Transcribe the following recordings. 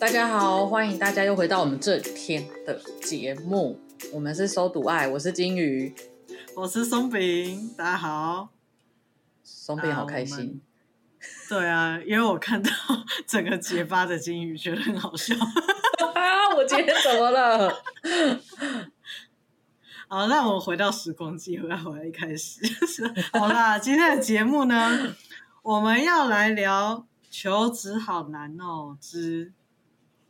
大家好，欢迎大家又回到我们这天的节目。我们是收读爱，我是金鱼，我是松饼。大家好，松饼好开心。对啊，因为我看到整个结巴的金鱼，觉得很好笑。啊，我今天怎么了？好，那我们回到时光机，回来回来一开始。好啦，今天的节目呢，我们要来聊求职好难哦之。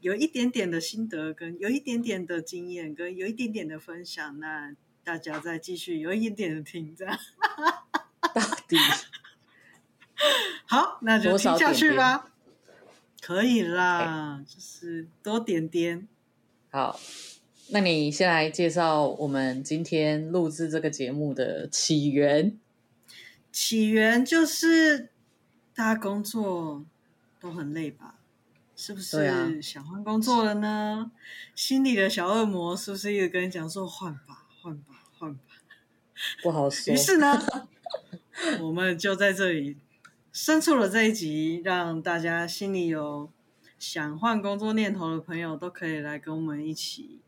有一点点的心得，跟有一点点的经验，跟有一点点的分享，那大家再继续有一点点的听，这样到底好，那就听下去吧。点点可以啦，就是多点点。好，那你先来介绍我们今天录制这个节目的起源。起源就是大家工作都很累吧？是不是想换工作了呢？啊、心里的小恶魔是不是一直跟你讲说换吧，换吧，换吧？不好说。于是呢，我们就在这里生出了这一集，让大家心里有想换工作念头的朋友都可以来跟我们一起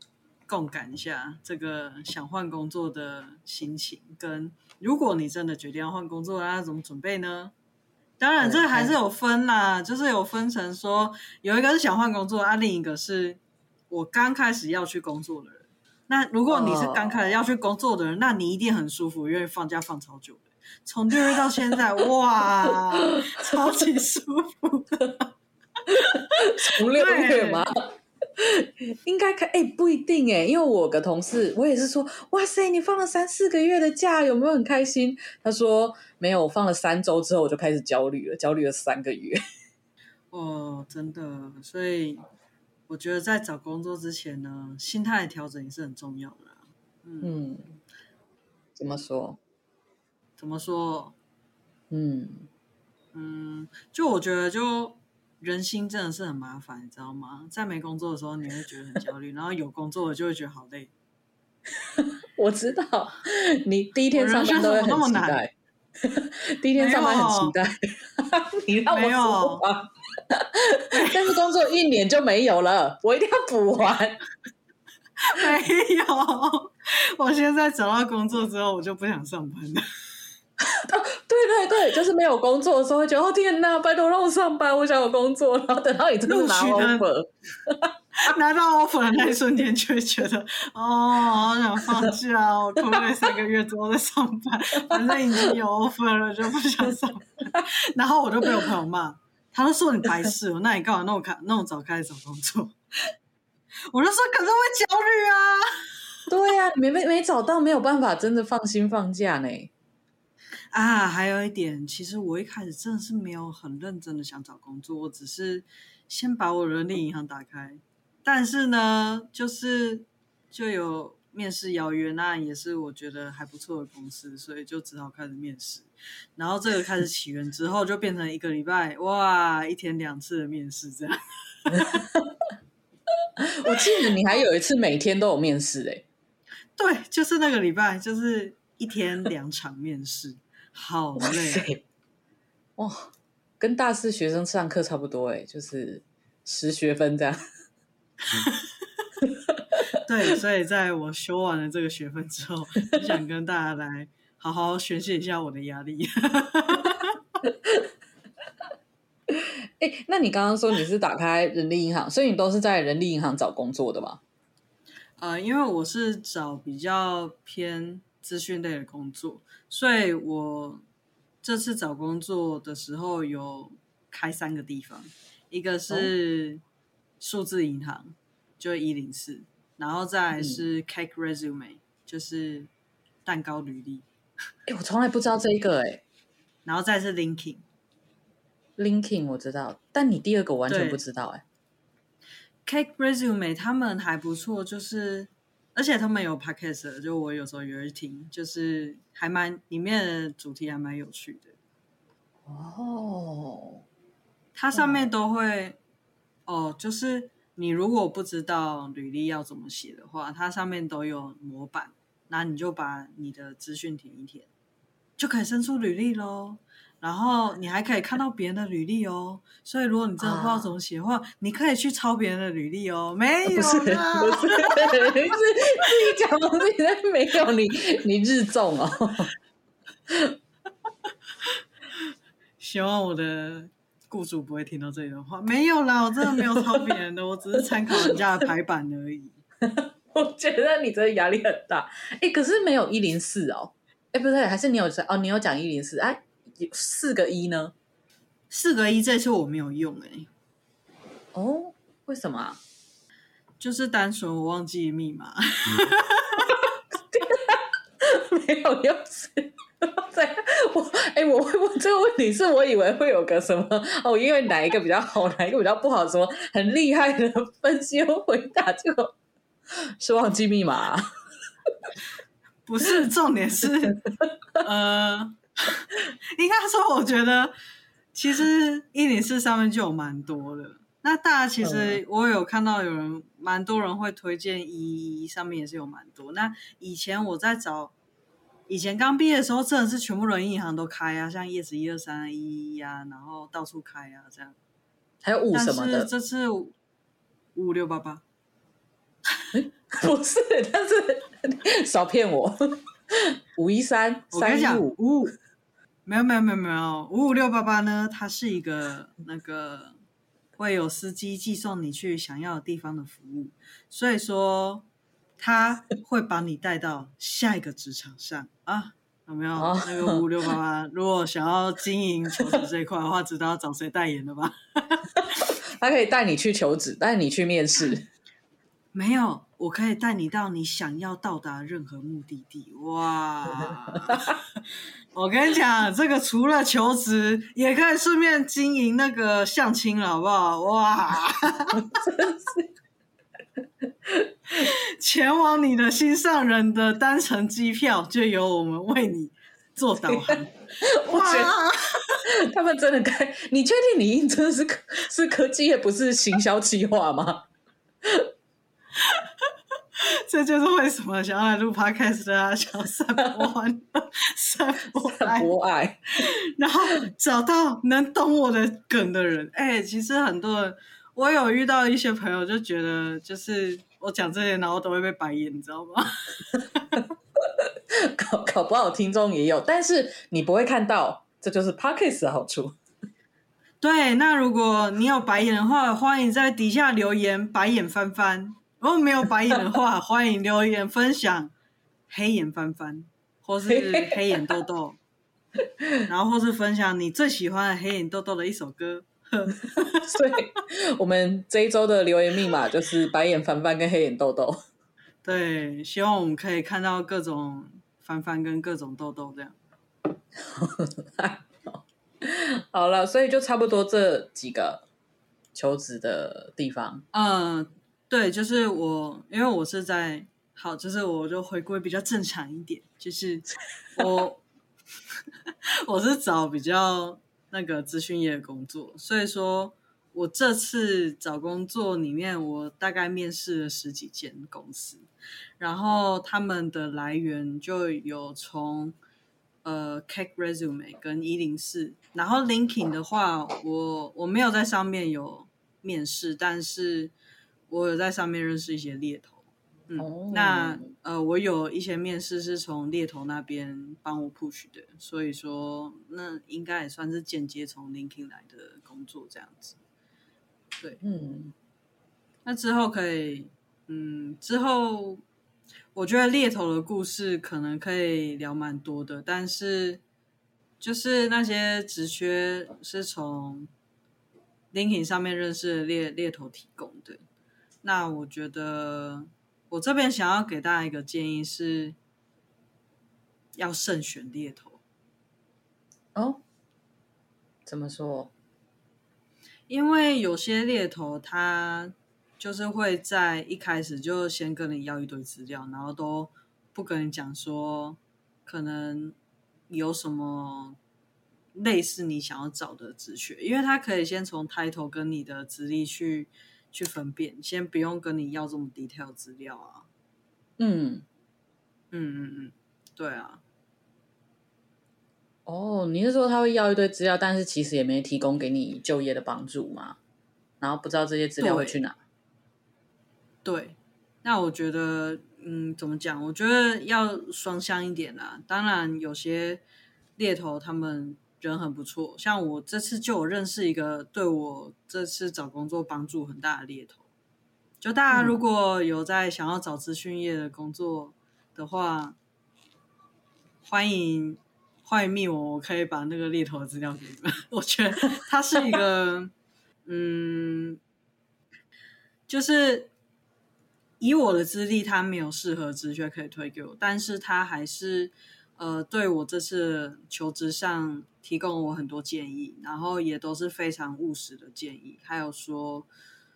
共感一下这个想换工作的心情。跟如果你真的决定要换工作，那要怎么准备呢？当然，这还是有分啦，就是有分成说，有一个是想换工作啊，另一个是我刚开始要去工作的人。那如果你是刚开始要去工作的人，那你一定很舒服，因为放假放超久的，从六月到现在，哇，超级舒服的，从六月吗？应该可哎、欸，不一定哎，因为我有个同事，我也是说，哇塞，你放了三四个月的假，有没有很开心？他说没有，我放了三周之后我就开始焦虑了，焦虑了三个月。哦，真的，所以我觉得在找工作之前呢，心态的调整也是很重要的。嗯，嗯，怎么说？怎么说？嗯嗯，就我觉得就。人心真的是很麻烦，你知道吗？在没工作的时候，你会觉得很焦虑，然后有工作了就会觉得好累。我知道，你第一天上班都会很期待。第一天上班很期待，你让我说吧。但是工作一年就没有了，我一定要补完。没有，我现在找到工作之后，我就不想上班了。对对对，就是没有工作的时候会觉得哦天哪，拜托让我上班，我想有工作。然后等到你真的拿 offer，拿到 offer 的那一瞬间，就会觉得哦，好想放假，我工作三个月之后再上班，反正已经有 offer 了，就不想上班。然后我就被我朋友骂，他就说你白痴哦，那你干嘛那么开那么早开始找工作？我就说可是会焦虑啊。对呀、啊，没没没找到，没有办法真的放心放假呢。啊，还有一点，其实我一开始真的是没有很认真的想找工作，我只是先把我人力银行打开，但是呢，就是就有面试邀约，那也是我觉得还不错的公司，所以就只好开始面试。然后这个开始起源之后，就变成一个礼拜，哇，一天两次的面试这样。我记得你还有一次每天都有面试诶。对，就是那个礼拜，就是一天两场面试。好累，哇，跟大四学生上课差不多哎，就是十学分这样。对，所以在我修完了这个学分之后，就想跟大家来好好宣泄一下我的压力。哎，那你刚刚说你是打开人力银行，所以你都是在人力银行找工作的吗？呃，因为我是找比较偏资讯类的工作。所以我这次找工作的时候有开三个地方，一个是数字银行，就一零四，然后再来是 Cake Resume，就是蛋糕履历。哎，我从来不知道这一个哎。然后再是 LinkedIn，LinkedIn 我知道，但你第二个完全不知道哎。Cake Resume 他们还不错，就是。而且他们有 podcast，就我有时候也会听，就是还蛮里面的主题还蛮有趣的。哦，它上面都会哦，就是你如果不知道履历要怎么写的话，它上面都有模板，那你就把你的资讯填一填，就可以生出履历喽。然后你还可以看到别人的履历哦。所以如果你真的不知道怎么写的话，啊、你可以去抄别人的履历哦。没有，不是，不是，是自己讲东西，但没有你，你日中哦。希望我的雇主不会听到这段话。没有啦，我真的没有抄别人的，我只是参考人家的排版而已。我觉得你真的压力很大。哎，可是没有一零四哦。哎，不对，还是你有哦？你有讲一零四？哎，四个一呢？四个一这次我没有用哎、欸。哦，为什么？就是单纯我忘记密码。没有用是。在我哎，我会问这个问题，是我以为会有个什么哦，因为哪一个比较好，哪一个比较不好，什么很厉害的分析和回答，结果是忘记密码、啊。不是，重点是，呃，应该说，我觉得其实一零四上面就有蛮多的。那大家其实我有看到有人蛮多人会推荐一一上面也是有蛮多。那以前我在找。以前刚毕业的时候，真的是全部人银行都开啊，像 yes 一二三一一啊，然后到处开啊，这样。还有五什么这次五五六八八，不是，但是 少骗我。五一三三一五五，没有没有没有没有五五六八八呢？它是一个那个会有司机寄送你去想要的地方的服务，所以说。他会把你带到下一个职场上啊，有没有？哦、那个五五六八八，如果想要经营求职这一块的话，知道要找谁代言了吧？他可以带你去求职，带你去面试。没有，我可以带你到你想要到达任何目的地。哇！我跟你讲，这个除了求职，也可以顺便经营那个相亲了，好不好？哇！真是。前往你的心上人的单程机票，就由我们为你做导航。我觉得他们真的该，你确定你应征是科是科技业，不是行销计划吗？这就是为什么想要来录 podcast 啊，想散播欢乐，散播爱，散播爱，然后找到能懂我的梗的人。哎、欸，其实很多人。我有遇到一些朋友，就觉得就是我讲这些，然后都会被白眼，你知道吗？搞搞不好听众也有，但是你不会看到，这就是 Podcast 的好处。对，那如果你有白眼的话，欢迎在底下留言，白眼翻翻；如果没有白眼的话，欢迎留言分享黑眼翻翻，或是 黑眼豆豆，然后或是分享你最喜欢的黑眼豆豆的一首歌。所以，我们这一周的留言密码就是白眼翻翻跟黑眼豆豆。对，希望我们可以看到各种翻翻跟各种豆豆这样。好了，所以就差不多这几个求职的地方。嗯，对，就是我，因为我是在好，就是我就回归比较正常一点，就是 我我是找比较。那个资讯业的工作，所以说我这次找工作里面，我大概面试了十几间公司，然后他们的来源就有从呃 Cake Resume 跟一零四，然后 LinkedIn 的话，我我没有在上面有面试，但是我有在上面认识一些猎头。嗯，oh. 那呃，我有一些面试是从猎头那边帮我 push 的，所以说那应该也算是间接从 LinkedIn 来的工作这样子。对，嗯，那之后可以，嗯，之后我觉得猎头的故事可能可以聊蛮多的，但是就是那些职缺是从 LinkedIn 上面认识的猎猎头提供的，那我觉得。我这边想要给大家一个建议是，要慎选猎头。哦，怎么说？因为有些猎头他就是会在一开始就先跟你要一堆资料，然后都不跟你讲说可能有什么类似你想要找的职缺，因为他可以先从 title 跟你的资历去。去分辨，先不用跟你要这么 detail 资料啊。嗯，嗯嗯嗯，对啊。哦，你是说他会要一堆资料，但是其实也没提供给你就业的帮助吗？然后不知道这些资料会去哪？对，那我觉得，嗯，怎么讲？我觉得要双向一点啦。当然，有些猎头他们人很不错，像我这次就有认识一个对我这次找工作帮助很大的猎头。就大家如果有在想要找资讯业的工作的话，嗯、欢迎欢迎密我，我可以把那个猎头的资料给你们。我觉得他是一个，嗯，就是以我的资历，他没有适合职缺可以推给我，但是他还是呃对我这次求职上提供了我很多建议，然后也都是非常务实的建议，还有说。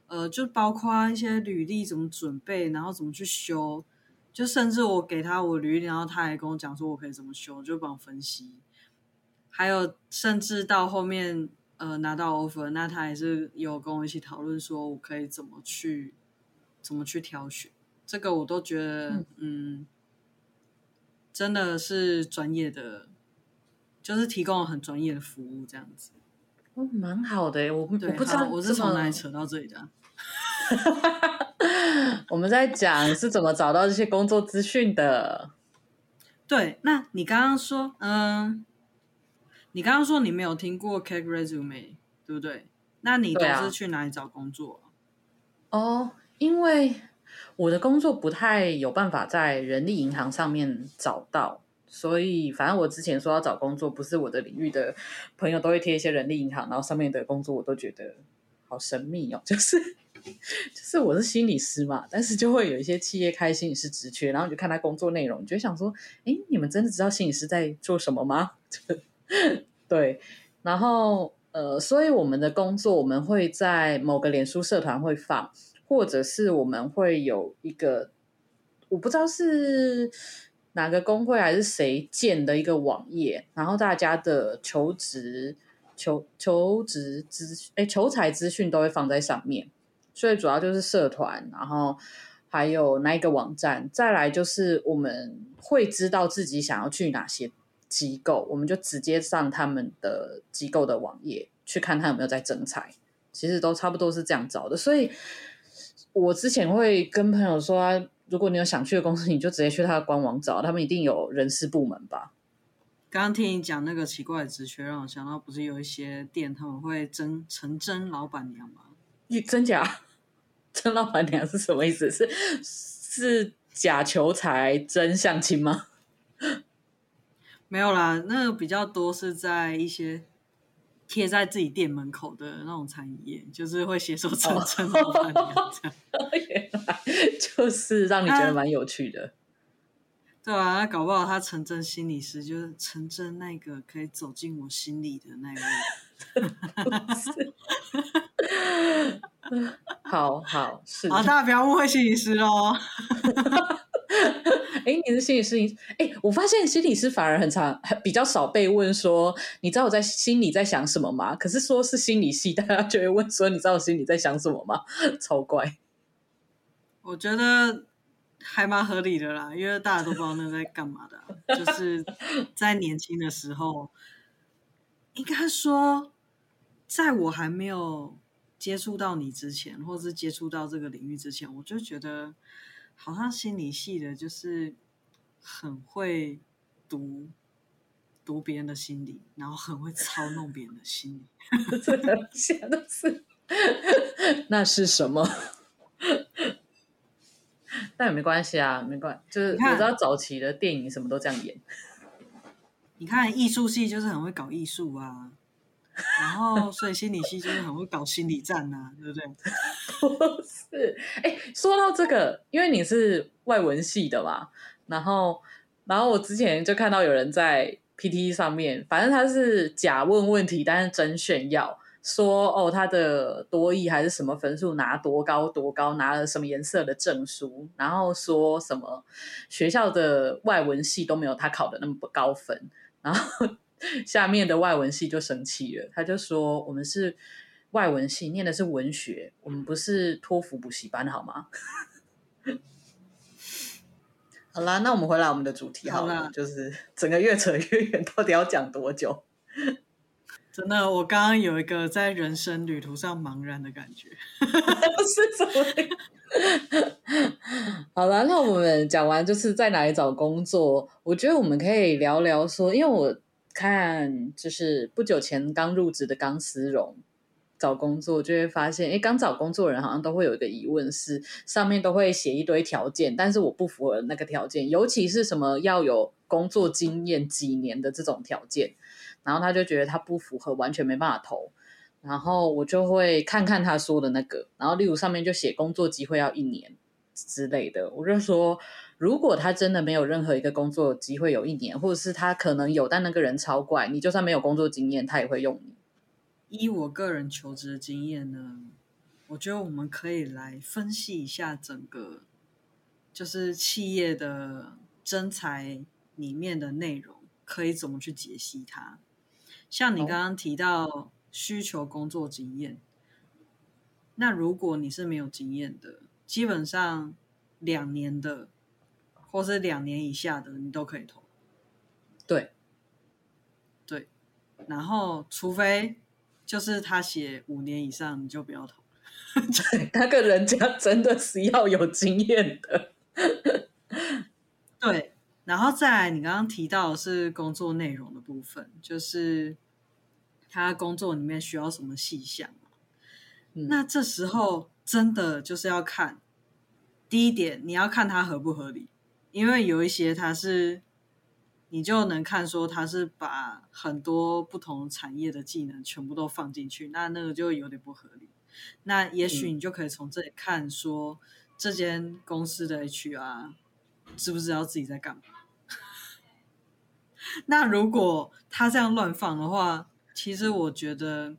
呃，就包括一些履历怎么准备，然后怎么去修，就甚至我给他我履历，然后他还跟我讲说我可以怎么修，就帮我分析。还有甚至到后面呃拿到 offer，那他也是有跟我一起讨论说我可以怎么去怎么去挑选，这个我都觉得嗯，嗯，真的是专业的，就是提供了很专业的服务这样子。哦，蛮好的，我我不知道我是从哪里扯到这里的。我们在讲是怎么找到这些工作资讯的。对，那你刚刚说，嗯，你刚刚说你没有听过 Cake Resume，对不对？那你都是去哪里找工作？哦，因为我的工作不太有办法在人力银行上面找到。所以，反正我之前说要找工作，不是我的领域的朋友都会贴一些人力银行，然后上面的工作我都觉得好神秘哦。就是，就是我是心理师嘛，但是就会有一些企业开心理师职缺，然后你就看他工作内容，你就想说，哎，你们真的知道心理师在做什么吗？对，然后呃，所以我们的工作我们会在某个脸书社团会放，或者是我们会有一个，我不知道是。哪个工会还是谁建的一个网页，然后大家的求职、求求职资哎求财资讯都会放在上面，所以主要就是社团，然后还有那一个网站，再来就是我们会知道自己想要去哪些机构，我们就直接上他们的机构的网页去看他有没有在征财，其实都差不多是这样找的，所以我之前会跟朋友说。如果你有想去的公司，你就直接去他的官网找，他们一定有人事部门吧。刚刚听你讲那个奇怪的职缺，让我想到，不是有一些店他们会征成真老板娘吗？你 真假？真老板娘是什么意思？是是假求财真相亲吗？没有啦，那个比较多是在一些。贴在自己店门口的那种餐饮业，就是会写说诚征老板娘这样，原来就是让你觉得蛮有趣的。对啊，那搞不好他陈真心理师，就是陈真那个可以走进我心里的那位。是 好好是，好，大家不要误会心理师哦。哎，你是心理师？哎，我发现心理师反而很常，比较少被问说，你知道我在心里在想什么吗？可是说是心理系，大家就会问说，你知道我心里在想什么吗？超怪。我觉得还蛮合理的啦，因为大家都不知道那在干嘛的，就是在年轻的时候，应该说，在我还没有接触到你之前，或是接触到这个领域之前，我就觉得。好像心理系的，就是很会读读别人的心理，然后很会操弄别人的心理。这是，那是什么？但也没关系啊，没关系，就是我知道早期的电影什么都这样演。你看艺术系就是很会搞艺术啊。然后，所以心理系就是很会搞心理战呐、啊，对不对？不是，哎，说到这个，因为你是外文系的嘛，然后，然后我之前就看到有人在 PT 上面，反正他是假问问题，但是真炫耀，说哦，他的多益还是什么分数拿多高多高，拿了什么颜色的证书，然后说什么学校的外文系都没有他考的那么高分，然后。下面的外文系就生气了，他就说：“我们是外文系，念的是文学，我们不是托福补习班，好吗？” 好啦，那我们回来我们的主题好了，好就是整个越扯越远，到底要讲多久？真的，我刚刚有一个在人生旅途上茫然的感觉，是什么？好了，那我们讲完就是在哪里找工作，我觉得我们可以聊聊说，因为我看就是不久前刚入职的钢丝绒找工作，就会发现，哎，刚找工作人好像都会有一个疑问是，上面都会写一堆条件，但是我不符合那个条件，尤其是什么要有工作经验几年的这种条件。然后他就觉得他不符合，完全没办法投。然后我就会看看他说的那个，然后例如上面就写工作机会要一年之类的。我就说，如果他真的没有任何一个工作机会有一年，或者是他可能有，但那个人超怪，你就算没有工作经验，他也会用你。依我个人求职的经验呢，我觉得我们可以来分析一下整个就是企业的征才里面的内容，可以怎么去解析它。像你刚刚提到需求工作经验，哦、那如果你是没有经验的，基本上两年的或是两年以下的，你都可以投。对，对，然后除非就是他写五年以上，你就不要投。对，那个人家真的是要有经验的。对。然后再来，你刚刚提到的是工作内容的部分，就是他工作里面需要什么细项。嗯，那这时候真的就是要看第一点，你要看他合不合理，因为有一些他是你就能看说他是把很多不同产业的技能全部都放进去，那那个就有点不合理。那也许你就可以从这里看说，这间公司的 HR 知不知道自己在干嘛。那如果他这样乱放的话，其实我觉得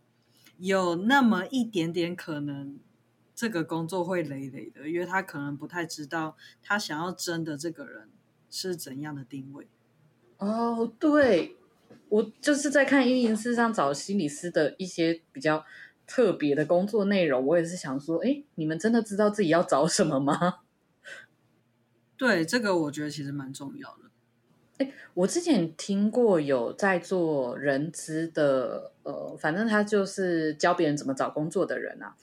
有那么一点点可能，这个工作会累累的，因为他可能不太知道他想要争的这个人是怎样的定位。哦，对，我就是在看运营师上找心理师的一些比较特别的工作内容，我也是想说，哎，你们真的知道自己要找什么吗？对，这个我觉得其实蛮重要的。哎，我之前听过有在做人资的，呃，反正他就是教别人怎么找工作的人啊，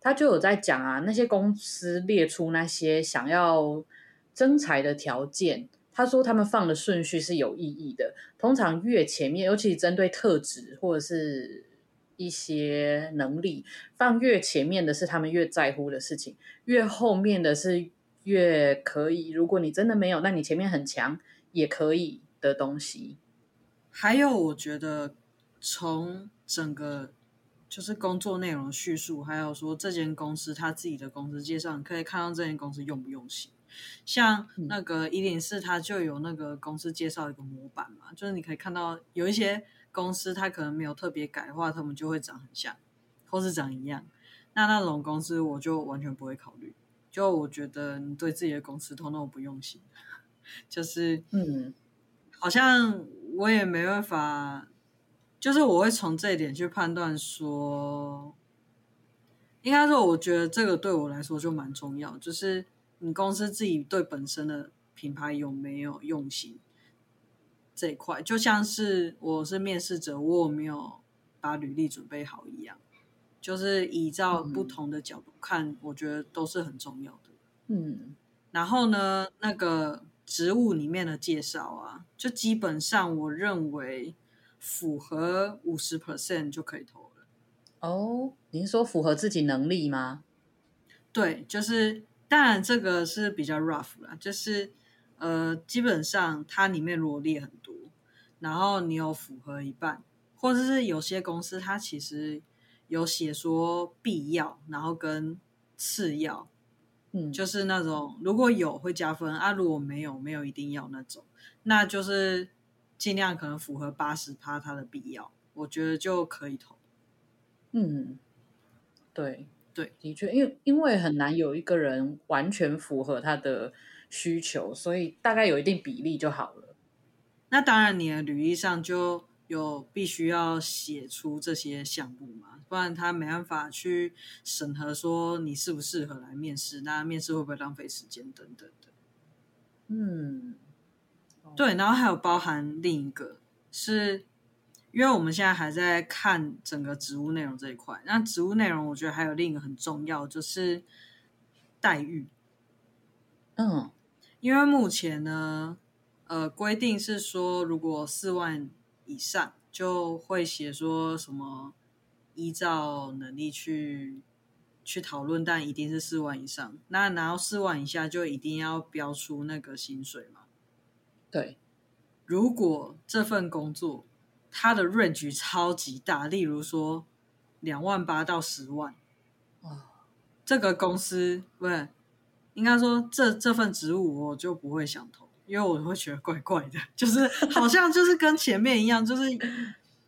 他就有在讲啊，那些公司列出那些想要征才的条件，他说他们放的顺序是有意义的，通常越前面，尤其针对特质或者是一些能力，放越前面的是他们越在乎的事情，越后面的是越可以。如果你真的没有，那你前面很强。也可以的东西，还有我觉得从整个就是工作内容叙述，还有说这间公司他自己的公司介绍，你可以看到这间公司用不用心。像那个一零四，它就有那个公司介绍一个模板嘛，就是你可以看到有一些公司它可能没有特别改的话，他们就会长很像，或是长一样。那那种公司我就完全不会考虑。就我觉得你对自己的公司都那么不用心。就是，嗯，好像我也没办法，就是我会从这一点去判断说，应该说，我觉得这个对我来说就蛮重要，就是你公司自己对本身的品牌有没有用心这一块，就像是我是面试者，我有没有把履历准备好一样，就是依照不同的角度看，我觉得都是很重要的。嗯，然后呢，那个。职务里面的介绍啊，就基本上我认为符合五十 percent 就可以投了。哦，您说符合自己能力吗？对，就是当然这个是比较 rough 啦，就是呃，基本上它里面罗列很多，然后你有符合一半，或者是有些公司它其实有写说必要，然后跟次要。嗯，就是那种如果有会加分啊，如果没有没有一定要那种，那就是尽量可能符合八十趴它的必要，我觉得就可以投。嗯，对对，的确，因为因为很难有一个人完全符合他的需求，所以大概有一定比例就好了。那当然，你的履历上就。有必须要写出这些项目嘛？不然他没办法去审核说你适不适合来面试，那面试会不会浪费时间等等的。嗯，对，然后还有包含另一个是。因为我们现在还在看整个职务内容这一块，那职务内容我觉得还有另一个很重要，就是待遇。嗯，因为目前呢，呃，规定是说，如果四万以上，就会写说什么依照能力去去讨论，但一定是四万以上。那拿到四万以下，就一定要标出那个薪水嘛。对，如果这份工作。它的 range 超级大，例如说两万八到十万，哦，这个公司不是应该说这这份职务我就不会想投，因为我会觉得怪怪的，就是好像就是跟前面一样，就是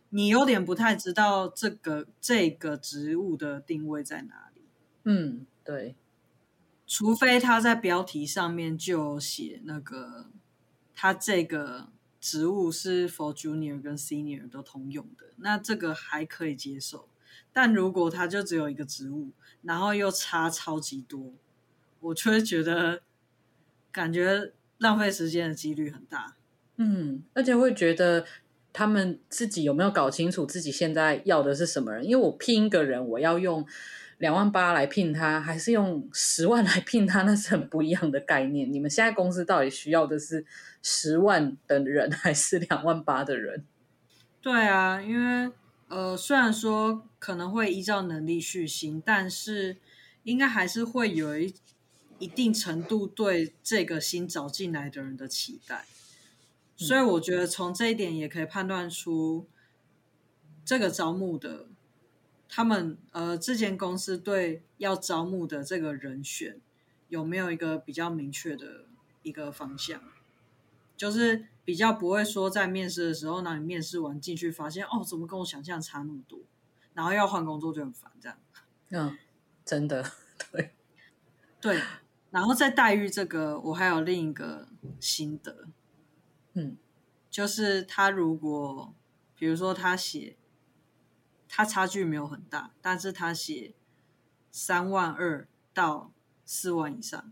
你有点不太知道这个这个职务的定位在哪里。嗯，对，除非他在标题上面就写那个他这个。职务是 for junior 跟 senior 都通用的，那这个还可以接受。但如果他就只有一个职务，然后又差超级多，我就会觉得感觉浪费时间的几率很大。嗯，而且会觉得他们自己有没有搞清楚自己现在要的是什么人？因为我聘一个人，我要用。两万八来聘他，还是用十万来聘他？那是很不一样的概念。你们现在公司到底需要的是十万的人，还是两万八的人？对啊，因为呃，虽然说可能会依照能力续薪，但是应该还是会有一一定程度对这个新找进来的人的期待。所以我觉得从这一点也可以判断出这个招募的。他们呃，这间公司对要招募的这个人选有没有一个比较明确的一个方向？就是比较不会说在面试的时候，那你面试完进去发现哦，怎么跟我想象差那么多，然后要换工作就很烦这样。嗯，真的，对对。然后在待遇这个，我还有另一个心得，嗯，就是他如果比如说他写。他差距没有很大，但是他写三万二到四万以上，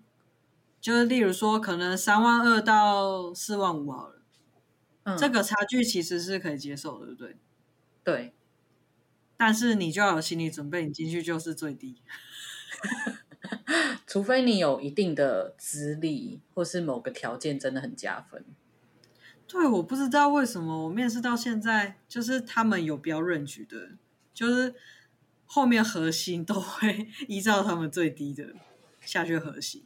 就是例如说可能三万二到四万五好了，嗯，这个差距其实是可以接受的，对不对？对，但是你就要有心理准备，你进去就是最低，除非你有一定的资历或是某个条件真的很加分。对，我不知道为什么我面试到现在，就是他们有标 range 的。就是后面核心都会 依照他们最低的下去核心，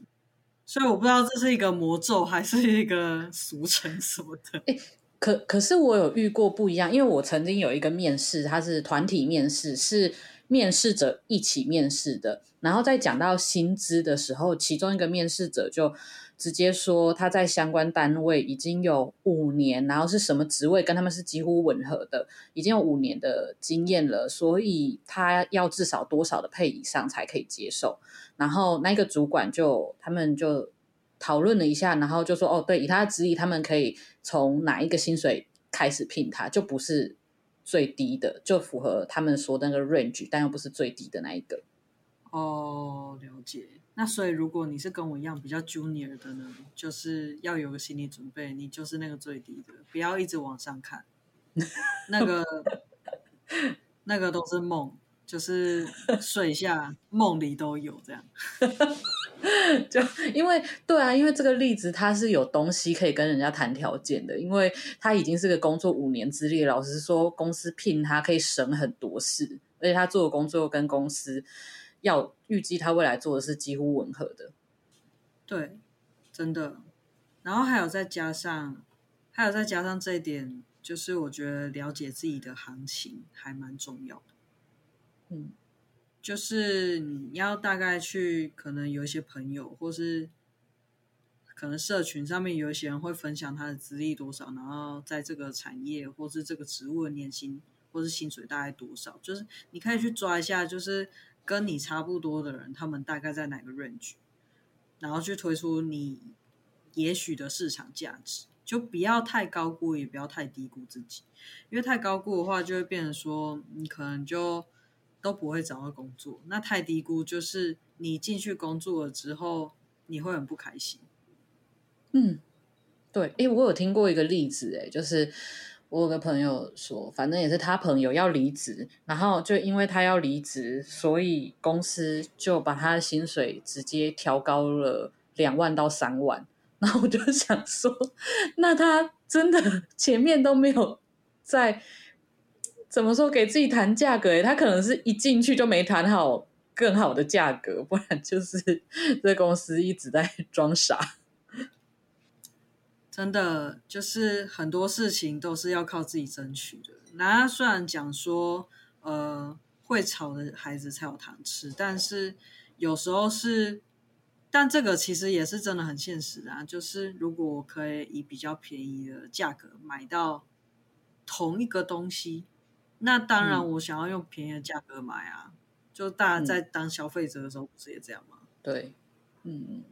所以我不知道这是一个魔咒还是一个俗称什么的。欸，可可是我有遇过不一样，因为我曾经有一个面试，它是团体面试，是面试者一起面试的，然后在讲到薪资的时候，其中一个面试者就。直接说他在相关单位已经有五年，然后是什么职位跟他们是几乎吻合的，已经有五年的经验了，所以他要至少多少的配以上才可以接受。然后那个主管就他们就讨论了一下，然后就说哦，对，以他的资历，他们可以从哪一个薪水开始聘他，就不是最低的，就符合他们说的那个 range，但又不是最低的那一个。哦，了解。那所以，如果你是跟我一样比较 junior 的呢，就是要有个心理准备，你就是那个最低的，不要一直往上看，那个那个都是梦，就是睡下梦里都有这样。就因为对啊，因为这个例子他是有东西可以跟人家谈条件的，因为他已经是个工作五年资历，老实说，公司聘他可以省很多事，而且他做的工作跟公司。要预计他未来做的是几乎吻合的，对，真的。然后还有再加上，还有再加上这一点，就是我觉得了解自己的行情还蛮重要的。嗯，就是你要大概去，可能有一些朋友，或是可能社群上面有一些人会分享他的资历多少，然后在这个产业或是这个职务的年薪或是薪水大概多少，就是你可以去抓一下，就是。跟你差不多的人，他们大概在哪个 range，然后去推出你也许的市场价值，就不要太高估，也不要太低估自己，因为太高估的话，就会变成说你可能就都不会找到工作；那太低估，就是你进去工作了之后，你会很不开心。嗯，对，哎，我有听过一个例子，哎，就是我有个朋友说，反正也是他朋友要离职，然后就因为他要离职，所以公司就把他的薪水直接调高了两万到三万。然后我就想说，那他真的 前面都没有在怎么说给自己谈价格？诶，他可能是一进去就没谈好更好的价格，不然就是 这公司一直在装傻。真的就是很多事情都是要靠自己争取的。那虽然讲说，呃，会吵的孩子才有糖吃，但是有时候是。但这个其实也是真的很现实啊，就是如果我可以以比较便宜的价格买到同一个东西，那当然我想要用便宜的价格买啊。嗯、就大家在当消费者的时候不是也这样吗？对，嗯，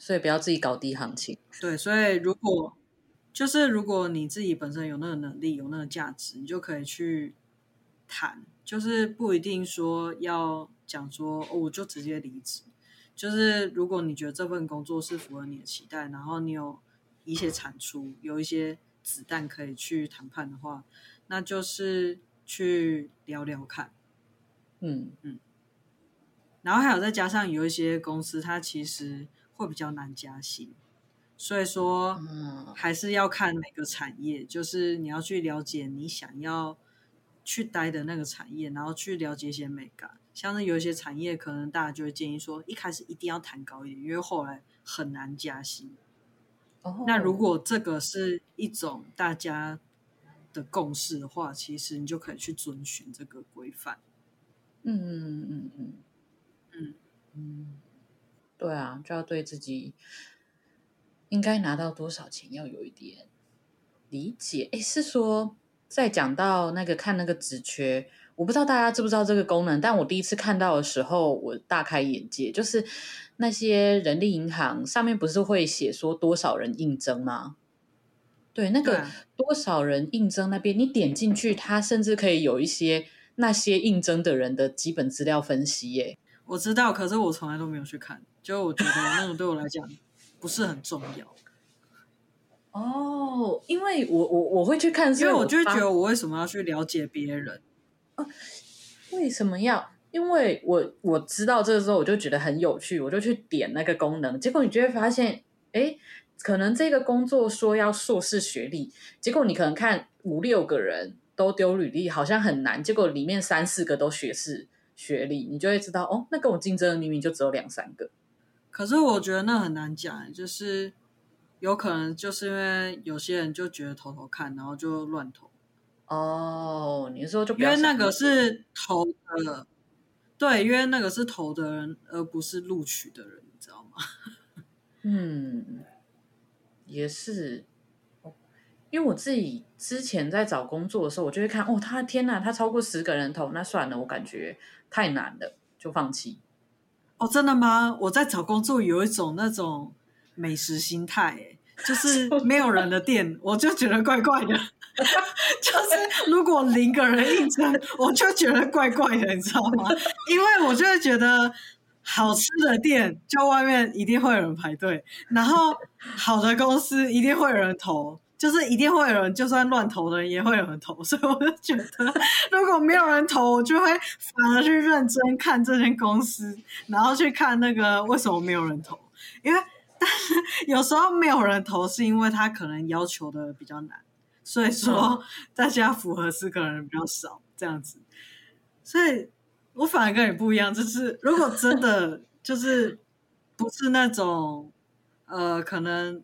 所以不要自己搞低行情。对，所以如果就是如果你自己本身有那个能力，有那个价值，你就可以去谈，就是不一定说要讲说哦，我就直接离职。就是如果你觉得这份工作是符合你的期待，然后你有一些产出，有一些子弹可以去谈判的话，那就是去聊聊看。嗯嗯。然后还有再加上有一些公司，它其实会比较难加薪，所以说还是要看每个产业，就是你要去了解你想要去待的那个产业，然后去了解一些美感。像是有一些产业，可能大家就会建议说，一开始一定要谈高一点，因为后来很难加薪。Oh. 那如果这个是一种大家的共识的话，其实你就可以去遵循这个规范。嗯嗯嗯嗯嗯嗯嗯，对啊，就要对自己应该拿到多少钱要有一点理解。诶，是说在讲到那个看那个职缺。我不知道大家知不知道这个功能，但我第一次看到的时候，我大开眼界。就是那些人力银行上面不是会写说多少人应征吗？对，那个多少人应征那边，你点进去，它甚至可以有一些那些应征的人的基本资料分析。耶，我知道，可是我从来都没有去看，就我觉得那种对我来讲不是很重要。哦，因为我我我会去看，因为我就觉得我为什么要去了解别人？为什么要？因为我我知道这个时候，我就觉得很有趣，我就去点那个功能。结果你就会发现，哎，可能这个工作说要硕士学历，结果你可能看五六个人都丢履历，好像很难。结果里面三四个都学士学历，你就会知道，哦，那跟我竞争的明明就只有两三个。可是我觉得那很难讲，就是有可能就是因为有些人就觉得投投看，然后就乱投。哦，你说就因为那个是投的，对，因为那个是投的人，而不是录取的人，你知道吗？嗯，也是，因为我自己之前在找工作的时候，我就会看，哦，他天哪，他超过十个人投，那算了，我感觉太难了，就放弃。哦，真的吗？我在找工作有一种那种美食心态，哎，就是 没有人的店，我就觉得怪怪的。就是如果零个人应征，我就觉得怪怪的，你知道吗？因为我就会觉得好吃的店，就外面一定会有人排队，然后好的公司一定会有人投，就是一定会有人，就算乱投的人也会有人投，所以我就觉得如果没有人投，我就会反而去认真看这间公司，然后去看那个为什么没有人投，因为但是有时候没有人投，是因为他可能要求的比较难。所以说，大家符合资格的人比较少，这样子。所以我反而跟你不一样，就是如果真的就是不是那种呃，可能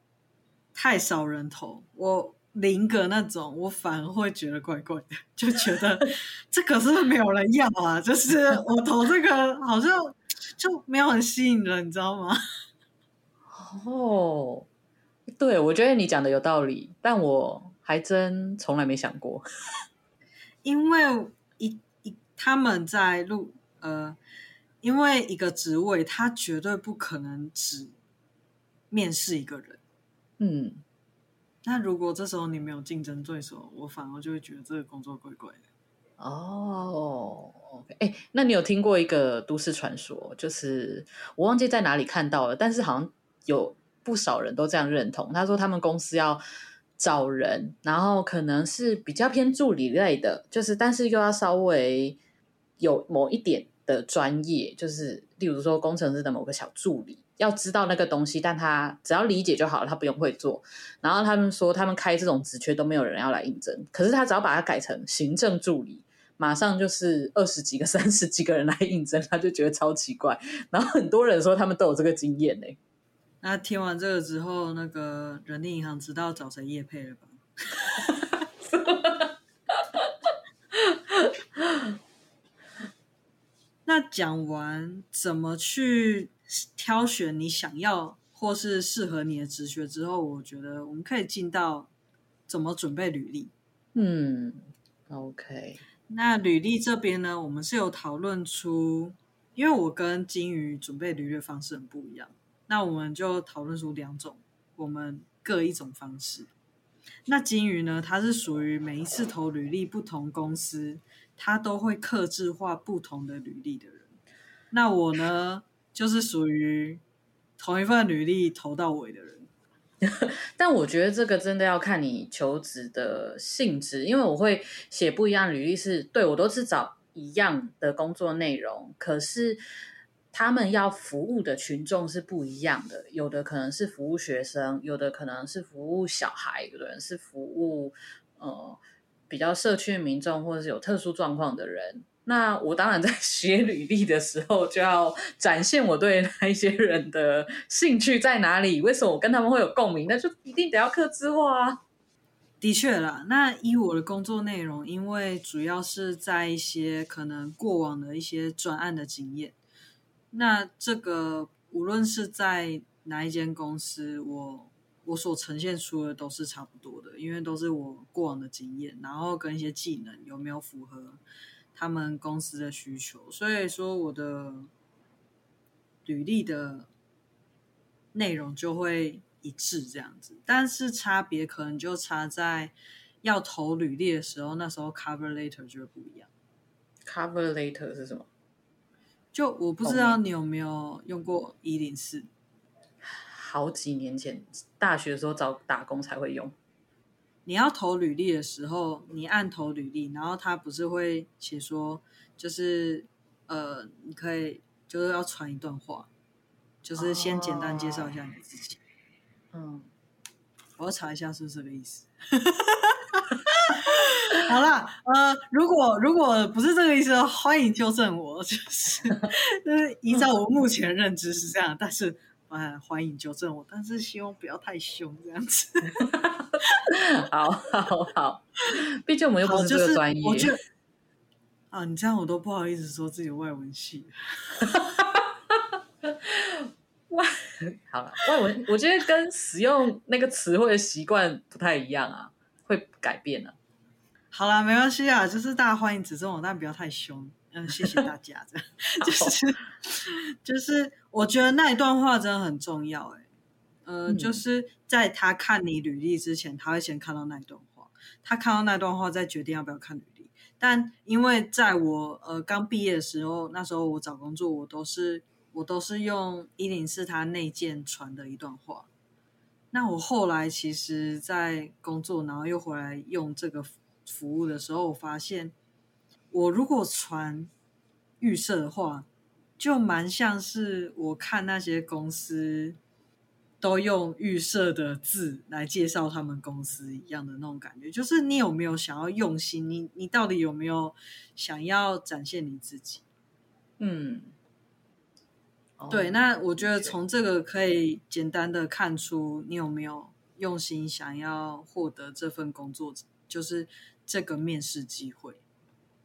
太少人投，我零个那种，我反而会觉得怪怪的，就觉得 这可是没有人要啊。就是我投这个好像就没有很吸引人，你知道吗？哦，对，我觉得你讲的有道理，但我。还真从来没想过，因为一一他们在录呃，因为一个职位，他绝对不可能只面试一个人。嗯，那如果这时候你没有竞争对手，我反而就会觉得这个工作怪怪的。哦，OK，哎，那你有听过一个都市传说？就是我忘记在哪里看到了，但是好像有不少人都这样认同。他说他们公司要找人，然后可能是比较偏助理类的，就是但是又要稍微有某一点的专业，就是例如说工程师的某个小助理。要知道那个东西，但他只要理解就好了，他不用会做。然后他们说，他们开这种职缺都没有人要来应征，可是他只要把它改成行政助理，马上就是二十几个、三十几个人来应征，他就觉得超奇怪。然后很多人说他们都有这个经验呢。那听完这个之后，那个人力银行知道找谁业配了吧？那讲完怎么去？挑选你想要或是适合你的职学之后，我觉得我们可以进到怎么准备履历。嗯，OK。那履历这边呢，我们是有讨论出，因为我跟金鱼准备履历的方式很不一样，那我们就讨论出两种，我们各一种方式。那金鱼呢，它是属于每一次投履历不同公司，它都会克制化不同的履历的人。那我呢？就是属于同一份履历投到尾的人，但我觉得这个真的要看你求职的性质，因为我会写不一样履历是，是对我都是找一样的工作内容，可是他们要服务的群众是不一样的，有的可能是服务学生，有的可能是服务小孩，有的人是服务呃比较社区民众或者是有特殊状况的人。那我当然在 写履历的时候，就要展现我对那一些人的兴趣在哪里，为什么我跟他们会有共鸣，那就一定得要克制化啊。的确啦，那以我的工作内容，因为主要是在一些可能过往的一些专案的经验，那这个无论是在哪一间公司，我我所呈现出的都是差不多的，因为都是我过往的经验，然后跟一些技能有没有符合。他们公司的需求，所以说我的履历的内容就会一致这样子，但是差别可能就差在要投履历的时候，那时候 cover letter 就会不一样。cover letter 是什么？就我不知道你有没有用过一零四？好几年前大学的时候找打工才会用。你要投履历的时候，你按投履历，然后他不是会写说，就是呃，你可以就是要传一段话，就是先简单介绍一下你自己。哦、嗯，我要查一下是不是这个意思。好啦，呃，如果如果不是这个意思，欢迎纠正我，就是就是依照我目前的认知是这样，但是。呃，欢迎纠正我，但是希望不要太凶这样子。好好好，毕竟我们又不是这个专业。啊，你这样我都不好意思说自己外文系。外好了，外文我觉得跟使用那个词汇的习惯不太一样啊，会改变了、啊。好了，没关系啊，就是大家欢迎指正我，但不要太凶。嗯，谢谢大家。这样 就是就是，我觉得那一段话真的很重要。哎，呃，嗯、就是在他看你履历之前，他会先看到那一段话。他看到那段话，再决定要不要看履历。但因为在我呃刚毕业的时候，那时候我找工作，我都是我都是用一零四他内建传的一段话。那我后来其实，在工作，然后又回来用这个服务的时候，我发现。我如果传预设的话，就蛮像是我看那些公司都用预设的字来介绍他们公司一样的那种感觉。就是你有没有想要用心？你你到底有没有想要展现你自己？嗯，对。那我觉得从这个可以简单的看出你有没有用心想要获得这份工作，就是这个面试机会。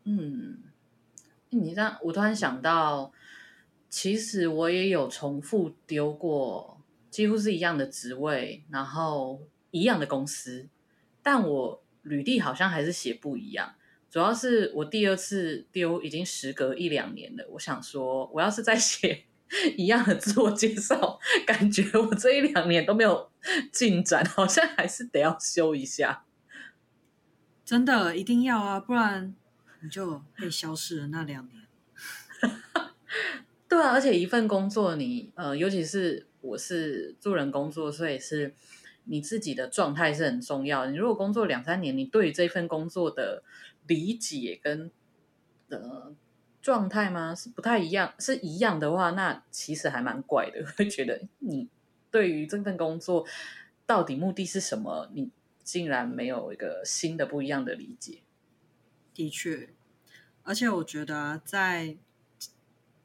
嗯，你这样，我突然想到，其实我也有重复丢过，几乎是一样的职位，然后一样的公司，但我履历好像还是写不一样。主要是我第二次丢已经时隔一两年了，我想说，我要是再写 一样的自我介绍，感觉我这一两年都没有进展，好像还是得要修一下。真的，一定要啊，不然。你就被消失了那两年，对啊，而且一份工作你，你呃，尤其是我是助人工作，所以是你自己的状态是很重要。你如果工作两三年，你对于这份工作的理解跟呃状态吗是不太一样，是一样的话，那其实还蛮怪的。会觉得你对于这份工作到底目的是什么，你竟然没有一个新的不一样的理解。的确，而且我觉得，在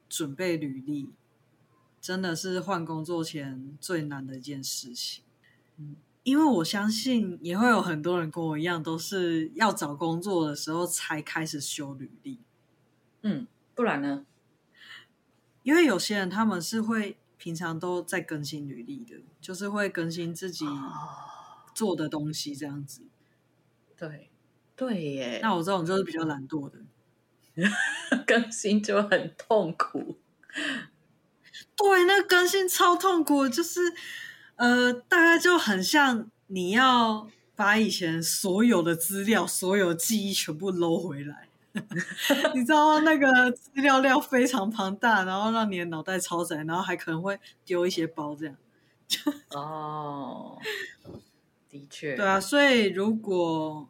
准备履历。真的是换工作前最难的一件事情，嗯，因为我相信也会有很多人跟我一样，都是要找工作的时候才开始修履历，嗯，不然呢？因为有些人他们是会平常都在更新履历的，就是会更新自己做的东西这样子。对，对耶。那我这种就是比较懒惰的，更新就很痛苦。对，那更新超痛苦，就是，呃，大概就很像你要把以前所有的资料、所有记忆全部搂回来，你知道那个资料量非常庞大，然后让你的脑袋超载，然后还可能会丢一些包这样。哦，的确，对啊，所以如果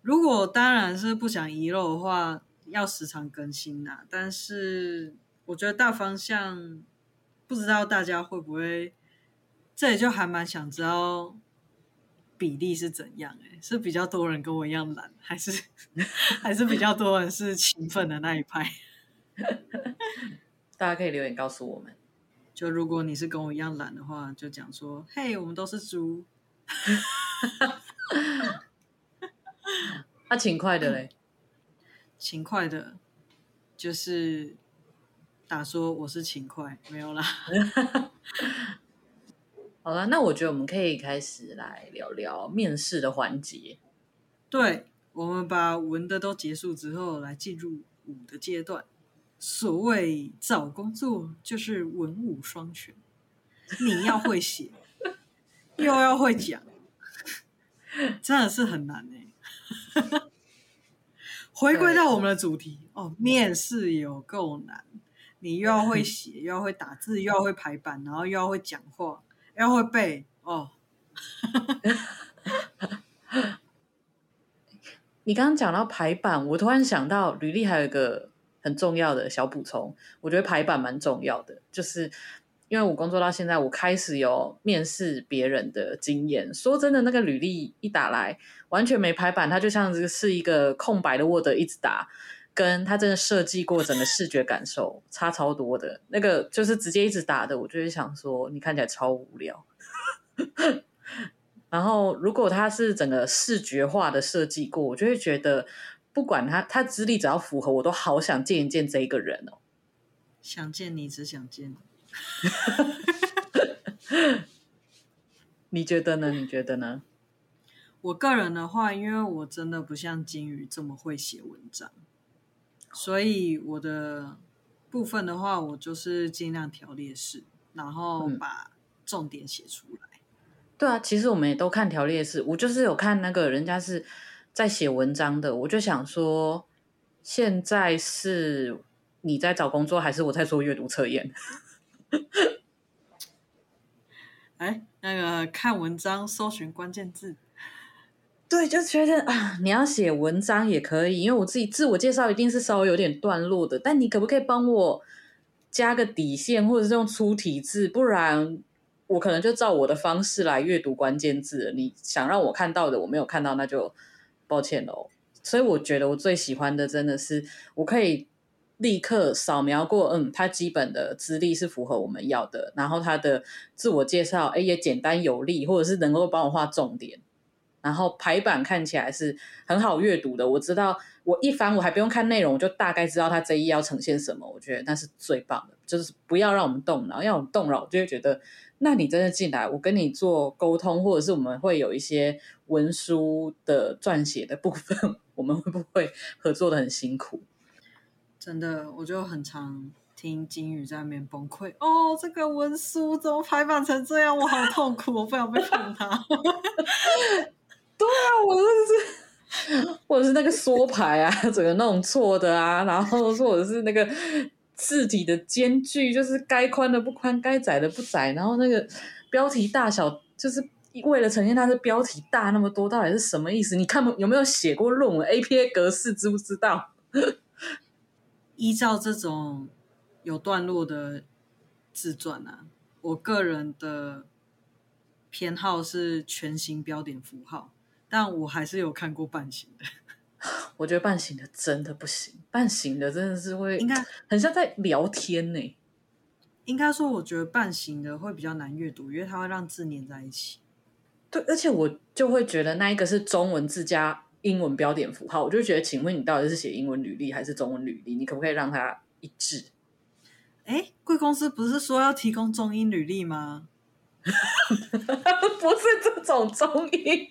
如果当然是不想遗漏的话，要时常更新呐、啊。但是我觉得大方向。不知道大家会不会，这里就还蛮想知道比例是怎样？哎，是比较多人跟我一样懒，还是 还是比较多人是勤奋的那一派？大家可以留言告诉我们。就如果你是跟我一样懒的话，就讲说：“嘿，我们都是猪。”那勤快的嘞？勤快的，就是。打说我是勤快，没有啦。好了，那我觉得我们可以开始来聊聊面试的环节。对，我们把文的都结束之后，来进入武的阶段。所谓找工作，就是文武双全，你要会写，又要会讲，真的是很难哎、欸。回归到我们的主题哦，面试有够难。你又要会写，又要会打字，又要会排版，然后又要会讲话，又要会背哦。你刚刚讲到排版，我突然想到履历还有一个很重要的小补充，我觉得排版蛮重要的，就是因为我工作到现在，我开始有面试别人的经验。说真的，那个履历一打来，完全没排版，它就像是一个空白的 Word 一直打。跟他真的设计过整个视觉感受差超多的，那个就是直接一直打的，我就会想说你看起来超无聊。然后如果他是整个视觉化的设计过，我就会觉得不管他他资历只要符合，我都好想见一见这一个人哦。想见你，只想见你。你觉得呢？你觉得呢？我个人的话，因为我真的不像金鱼这么会写文章。所以我的部分的话，我就是尽量条列式，然后把重点写出来。嗯。对啊，其实我们也都看条列式。我就是有看那个人家是在写文章的，我就想说，现在是你在找工作，还是我在做阅读测验？哎，那个看文章，搜寻关键字。对，就觉得啊，你要写文章也可以，因为我自己自我介绍一定是稍微有点段落的，但你可不可以帮我加个底线，或者是用粗体字？不然我可能就照我的方式来阅读关键字。你想让我看到的我没有看到，那就抱歉喽。所以我觉得我最喜欢的真的是我可以立刻扫描过，嗯，他基本的资历是符合我们要的，然后他的自我介绍，哎，也简单有力，或者是能够帮我画重点。然后排版看起来是很好阅读的，我知道我一翻我还不用看内容，我就大概知道它这一要呈现什么。我觉得那是最棒的，就是不要让我们动脑，要我们动脑，我就会觉得，那你真的进来，我跟你做沟通，或者是我们会有一些文书的撰写的部分，我们会不会合作的很辛苦？真的，我就很常听金宇在那边崩溃。哦，这个文书怎么排版成这样？我好痛苦，我不想被碰它。对啊，我就是，或者是那个缩排啊，整个弄错的啊，然后或者是那个字体的间距，就是该宽的不宽，该窄的不窄，然后那个标题大小，就是为了呈现它的标题大那么多，到底是什么意思？你看有没有写过论文？APA 格式知不知道？依照这种有段落的自传啊，我个人的偏好是全形标点符号，但我还是有看过半形的。我觉得半形的真的不行，半形的真的是会应该很像在聊天呢、欸。应该说，我觉得半形的会比较难阅读，因为它会让字粘在一起。对，而且我就会觉得那一个是中文字加英文标点符号，我就觉得，请问你到底是写英文履历还是中文履历？你可不可以让它一致？哎，贵公司不是说要提供中英履历吗？不是这种中英。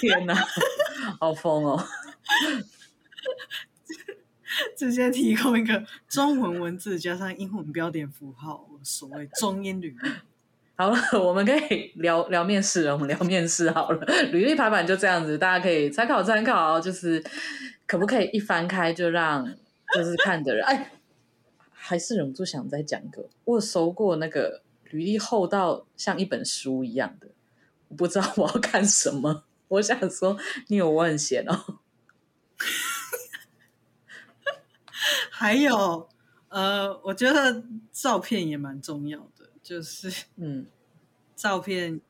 天哪，好疯哦！直接提供一个中文文字加上英文标点符号，所谓中英履历。好了，我们可以聊聊面试了。我们聊面试好了，履历排版就这样子，大家可以参考参考。就是可不可以一翻开就让就是看的人哎，还是忍不住想再讲一个。我有收过那个履历厚到像一本书一样的。我不知道我要看什么，我想说你有我很闲哦。还有，呃，我觉得照片也蛮重要的，就是嗯，照片，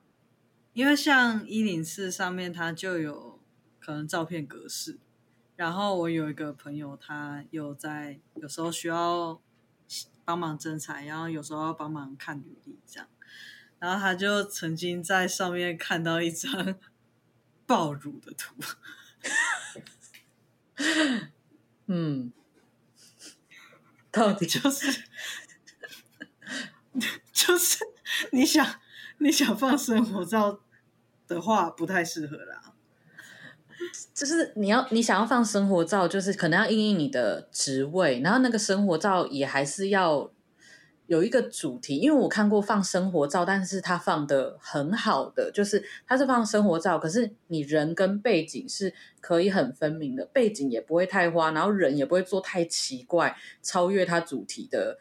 因为像一零四上面它就有可能照片格式，然后我有一个朋友，他有在有时候需要帮忙征才，然后有时候要帮忙看履历这样。然后他就曾经在上面看到一张 爆乳的图，嗯，到底就是就是你想你想放生活照的话，不太适合啦。就是你要你想要放生活照，就是可能要因应你的职位，然后那个生活照也还是要。有一个主题，因为我看过放生活照，但是他放的很好的，就是他是放生活照，可是你人跟背景是可以很分明的，背景也不会太花，然后人也不会做太奇怪，超越他主题的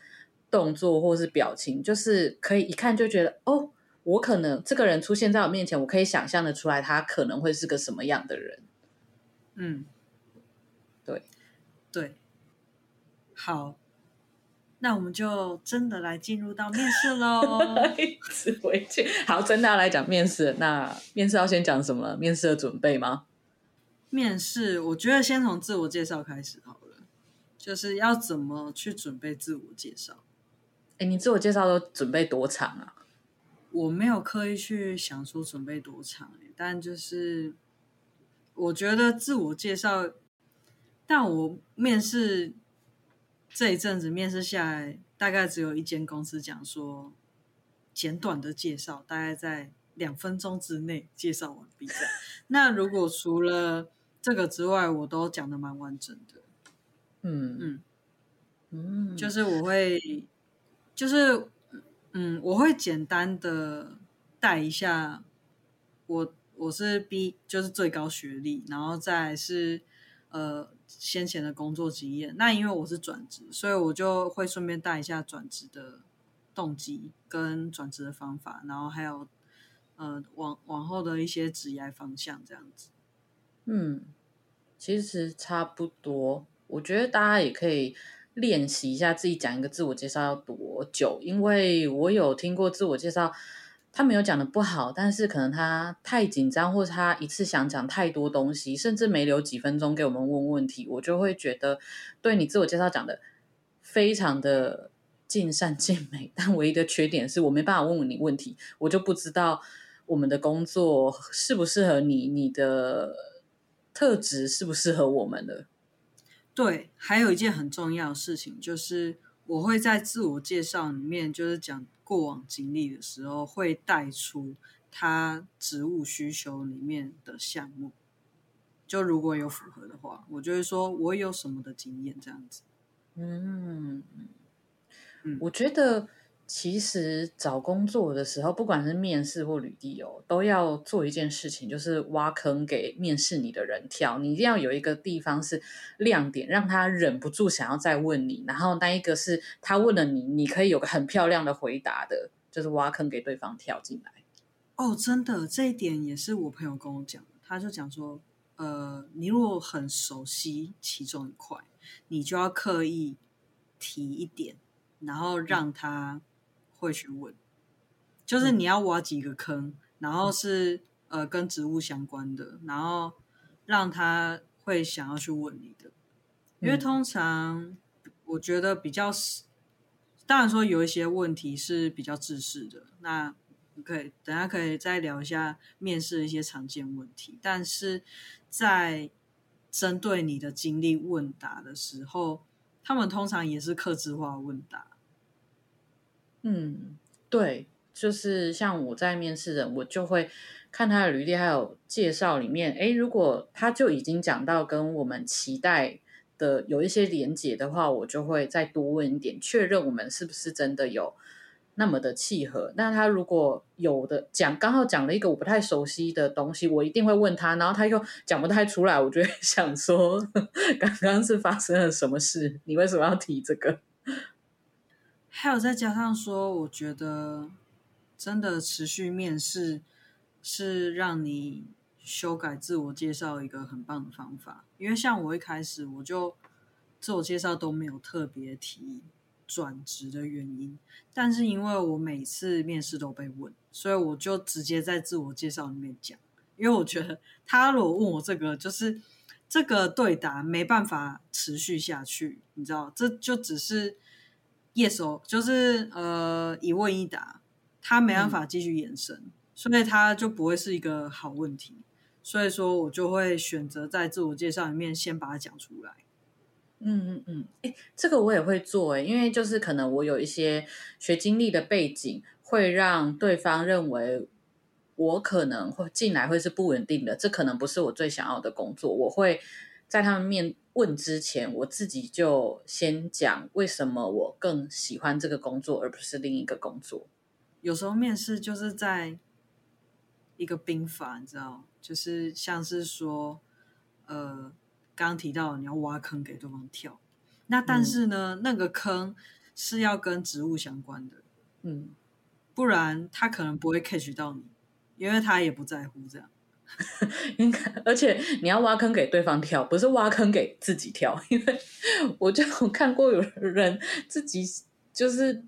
动作或是表情，就是可以一看就觉得，哦，我可能这个人出现在我面前，我可以想象的出来，他可能会是个什么样的人。嗯，对，对，好。那我们就真的来进入到面试喽。一直回去，好，真的要来讲面试。那面试要先讲什么？面试的准备吗？面试，我觉得先从自我介绍开始好了。就是要怎么去准备自我介绍？哎，你自我介绍都准备多长啊？我没有刻意去想说准备多长，但就是我觉得自我介绍，但我面试。这一阵子面试下来，大概只有一间公司讲说，简短的介绍，大概在两分钟之内介绍完毕。那如果除了这个之外，我都讲的蛮完整的。嗯嗯嗯，就是我会，就是嗯，我会简单的带一下我我是 B，就是最高学历，然后再是呃。先前的工作经验，那因为我是转职，所以我就会顺便带一下转职的动机跟转职的方法，然后还有呃往往后的一些职业方向这样子。嗯，其实差不多，我觉得大家也可以练习一下自己讲一个自我介绍要多久，因为我有听过自我介绍。他没有讲的不好，但是可能他太紧张，或者他一次想讲太多东西，甚至没留几分钟给我们问问题，我就会觉得对你自我介绍讲的非常的尽善尽美，但唯一的缺点是我没办法问问你问题，我就不知道我们的工作适不适合你，你的特质适不适合我们的。对，还有一件很重要的事情就是我会在自我介绍里面就是讲。过往经历的时候，会带出他职务需求里面的项目。就如果有符合的话，我就会说我有什么的经验这样子。嗯嗯，我觉得其实找工作的时候，不管是面试或履历哦，都要做一件事情，就是挖坑给面试你的人跳。你一定要有一个地方是亮点，让他忍不住想要再问你。然后那一个是他问了你，你可以有个很漂亮的回答的，就是挖坑给对方跳进来。哦，真的，这一点也是我朋友跟我讲。他就讲说，呃，你如果很熟悉其中一块，你就要刻意提一点，然后让他。会去问，就是你要挖几个坑，嗯、然后是呃跟植物相关的，然后让他会想要去问你的，因为通常我觉得比较，当然说有一些问题是比较制式的，那可以等下可以再聊一下面试的一些常见问题，但是在针对你的经历问答的时候，他们通常也是客制化问答。嗯，对，就是像我在面试人，我就会看他的履历还有介绍里面，诶，如果他就已经讲到跟我们期待的有一些连结的话，我就会再多问一点，确认我们是不是真的有那么的契合。那他如果有的讲，刚好讲了一个我不太熟悉的东西，我一定会问他，然后他又讲不太出来，我就会想说，刚刚是发生了什么事？你为什么要提这个？还有再加上说，我觉得真的持续面试是让你修改自我介绍一个很棒的方法。因为像我一开始我就自我介绍都没有特别提转职的原因，但是因为我每次面试都被问，所以我就直接在自我介绍里面讲。因为我觉得他如果问我这个，就是这个对答没办法持续下去，你知道，这就只是。Yes，就是呃一问一答，他没办法继续延伸，嗯，所以他就不会是一个好问题。所以说我就会选择在自我介绍里面先把它讲出来。嗯嗯嗯，哎，这个我也会做哎，因为就是可能我有一些学经历的背景，会让对方认为我可能会进来会是不稳定的，这可能不是我最想要的工作。我会在他们面问之前，我自己就先讲为什么我更喜欢这个工作，而不是另一个工作。有时候面试就是在一个兵法，你知道，就是像是说，呃，刚刚提到你要挖坑给对方跳，那但是呢，嗯、那个坑是要跟职务相关的，嗯，不然他可能不会 catch 到你，因为他也不在乎这样。应该，而且你要挖坑给对方跳，不是挖坑给自己跳。因为我就看过有人自己就是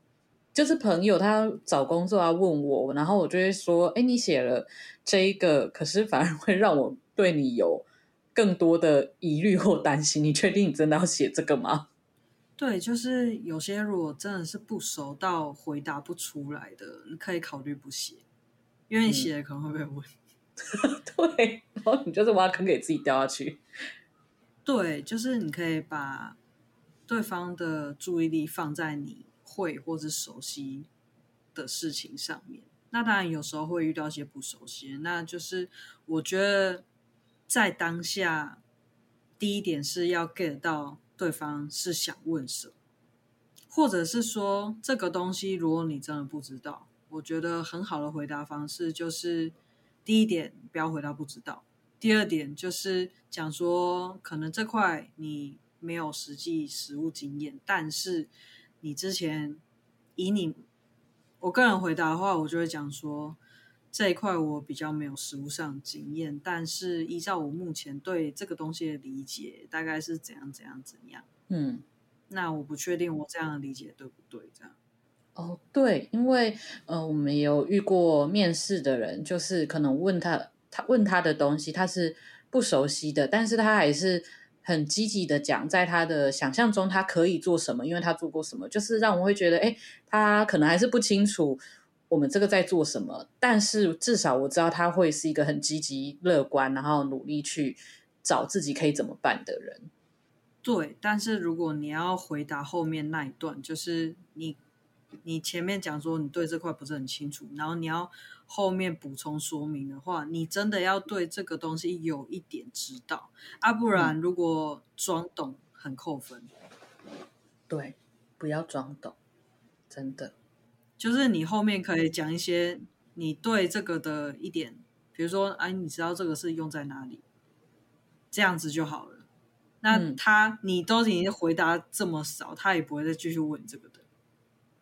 就是朋友，他找工作要问我，然后我就会说：“哎，你写了这一个，可是反而会让我对你有更多的疑虑或担心。你确定你真的要写这个吗？”对，就是有些如果真的是不熟到回答不出来的，你可以考虑不写，因为你写了可能会被问。嗯 对，然后你就是挖坑给自己掉下去。对，就是你可以把对方的注意力放在你会或是熟悉的事情上面。那当然有时候会遇到一些不熟悉，那就是我觉得在当下，第一点是要 get 到对方是想问什么，或者是说这个东西如果你真的不知道，我觉得很好的回答方式就是。第一点，不要回答不知道。第二点就是讲说，可能这块你没有实际实物经验，但是你之前以你我个人回答的话，我就会讲说，这一块我比较没有实物上经验，但是依照我目前对这个东西的理解，大概是怎样怎样怎样。嗯，那我不确定我这样的理解对不对，这样。哦，对，因为呃，我们有遇过面试的人，就是可能问他，他问他的东西，他是不熟悉的，但是他还是很积极的讲，在他的想象中他可以做什么，因为他做过什么，就是让我会觉得，哎，他可能还是不清楚我们这个在做什么，但是至少我知道他会是一个很积极乐观，然后努力去找自己可以怎么办的人。对，但是如果你要回答后面那一段，就是你。你前面讲说你对这块不是很清楚，然后你要后面补充说明的话，你真的要对这个东西有一点知道啊，不然如果装懂很扣分。对，不要装懂，真的。就是你后面可以讲一些你对这个的一点，比如说，哎，你知道这个是用在哪里，这样子就好了。那他、嗯、你都已经回答这么少，他也不会再继续问这个的。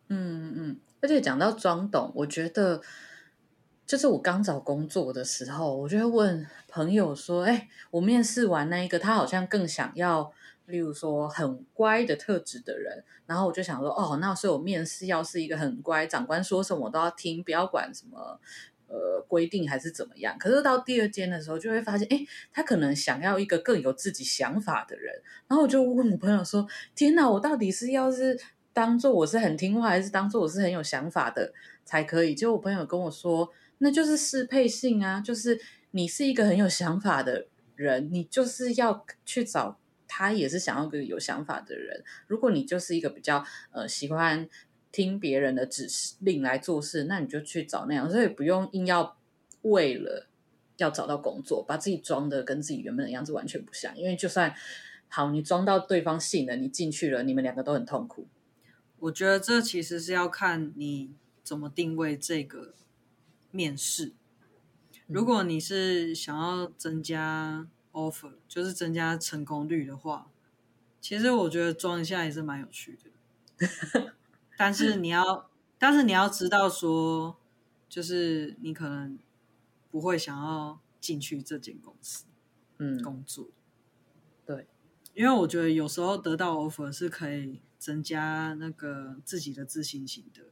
嗯嗯。而且讲到装懂，我觉得就是我刚找工作的时候，我就会问朋友说：“哎，我面试完那一个，他好像更想要。”例如说很乖的特质的人，然后我就想说，哦，那所以我面试要是一个很乖，长官说什么我都要听，不要管什么呃规定还是怎么样。可是到第二间的时候，就会发现，哎，他可能想要一个更有自己想法的人。然后我就问我朋友说，天哪，我到底是要是当做我是很听话，还是当做我是很有想法的才可以？就我朋友跟我说，那就是适配性啊，就是你是一个很有想法的人，你就是要去找。他也是想要个有想法的人。如果你就是一个比较呃喜欢听别人的指令来做事，那你就去找那样，所以不用硬要为了要找到工作，把自己装的跟自己原本的样子完全不像。因为就算好，你装到对方信了，你进去了，你们两个都很痛苦。我觉得这其实是要看你怎么定位这个面试。如果你是想要增加 offer 就是增加成功率的话，其实我觉得装一下也是蛮有趣的。但是你要，但是你要知道说，就是你可能不会想要进去这间公司，嗯，工作。对，因为我觉得有时候得到 offer 是可以增加那个自己的自信心的。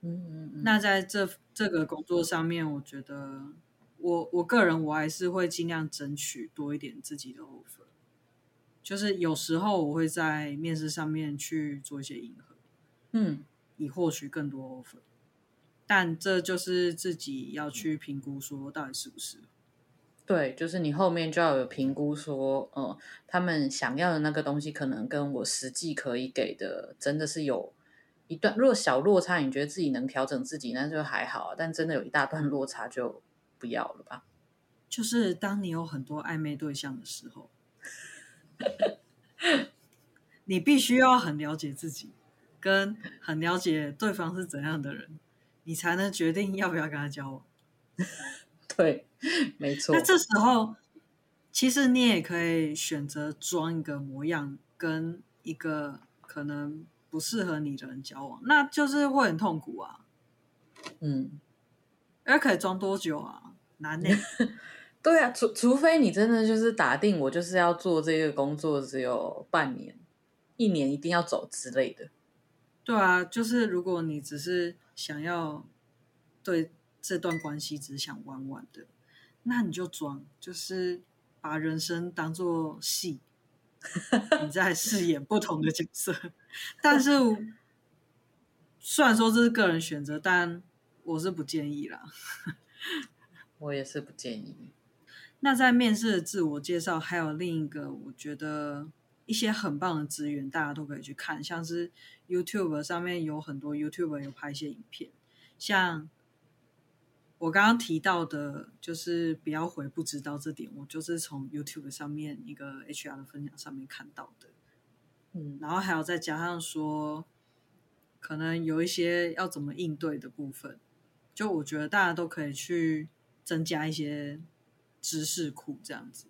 嗯嗯嗯。那在这这个工作上面，我觉得。我我个人我还是会尽量争取多一点自己的 offer，就是有时候我会在面试上面去做一些迎合，嗯，以获取更多 offer，但这就是自己要去评估说到底是不是。对，就是你后面就要有评估说，嗯，他们想要的那个东西可能跟我实际可以给的真的是有一段，如果小落差，你觉得自己能调整自己，那就还好，但真的有一大段落差就。不要了吧？就是当你有很多暧昧对象的时候，你必须要很了解自己，跟很了解对方是怎样的人，你才能决定要不要跟他交往。对，没错。那这时候，其实你也可以选择装一个模样，跟一个可能不适合你的人交往，那就是会很痛苦啊。嗯。那可以装多久啊？难呢。对啊，除除非你真的就是打定我就是要做这个工作，只有半年、一年一定要走之类的。对啊，就是如果你只是想要对这段关系只想玩玩的，那你就装，就是把人生当做戏，你在饰演不同的角色。但是虽然说这是个人选择，但。我是不建议啦，我也是不建议。那在面试的自我介绍，还有另一个，我觉得一些很棒的资源，大家都可以去看，像是 YouTube 上面有很多 YouTuber 有拍一些影片，像我刚刚提到的，就是不要回不知道这点，我就是从 YouTube 上面一个 HR 的分享上面看到的。嗯，然后还有再加上说，可能有一些要怎么应对的部分。就我觉得大家都可以去增加一些知识库，这样子。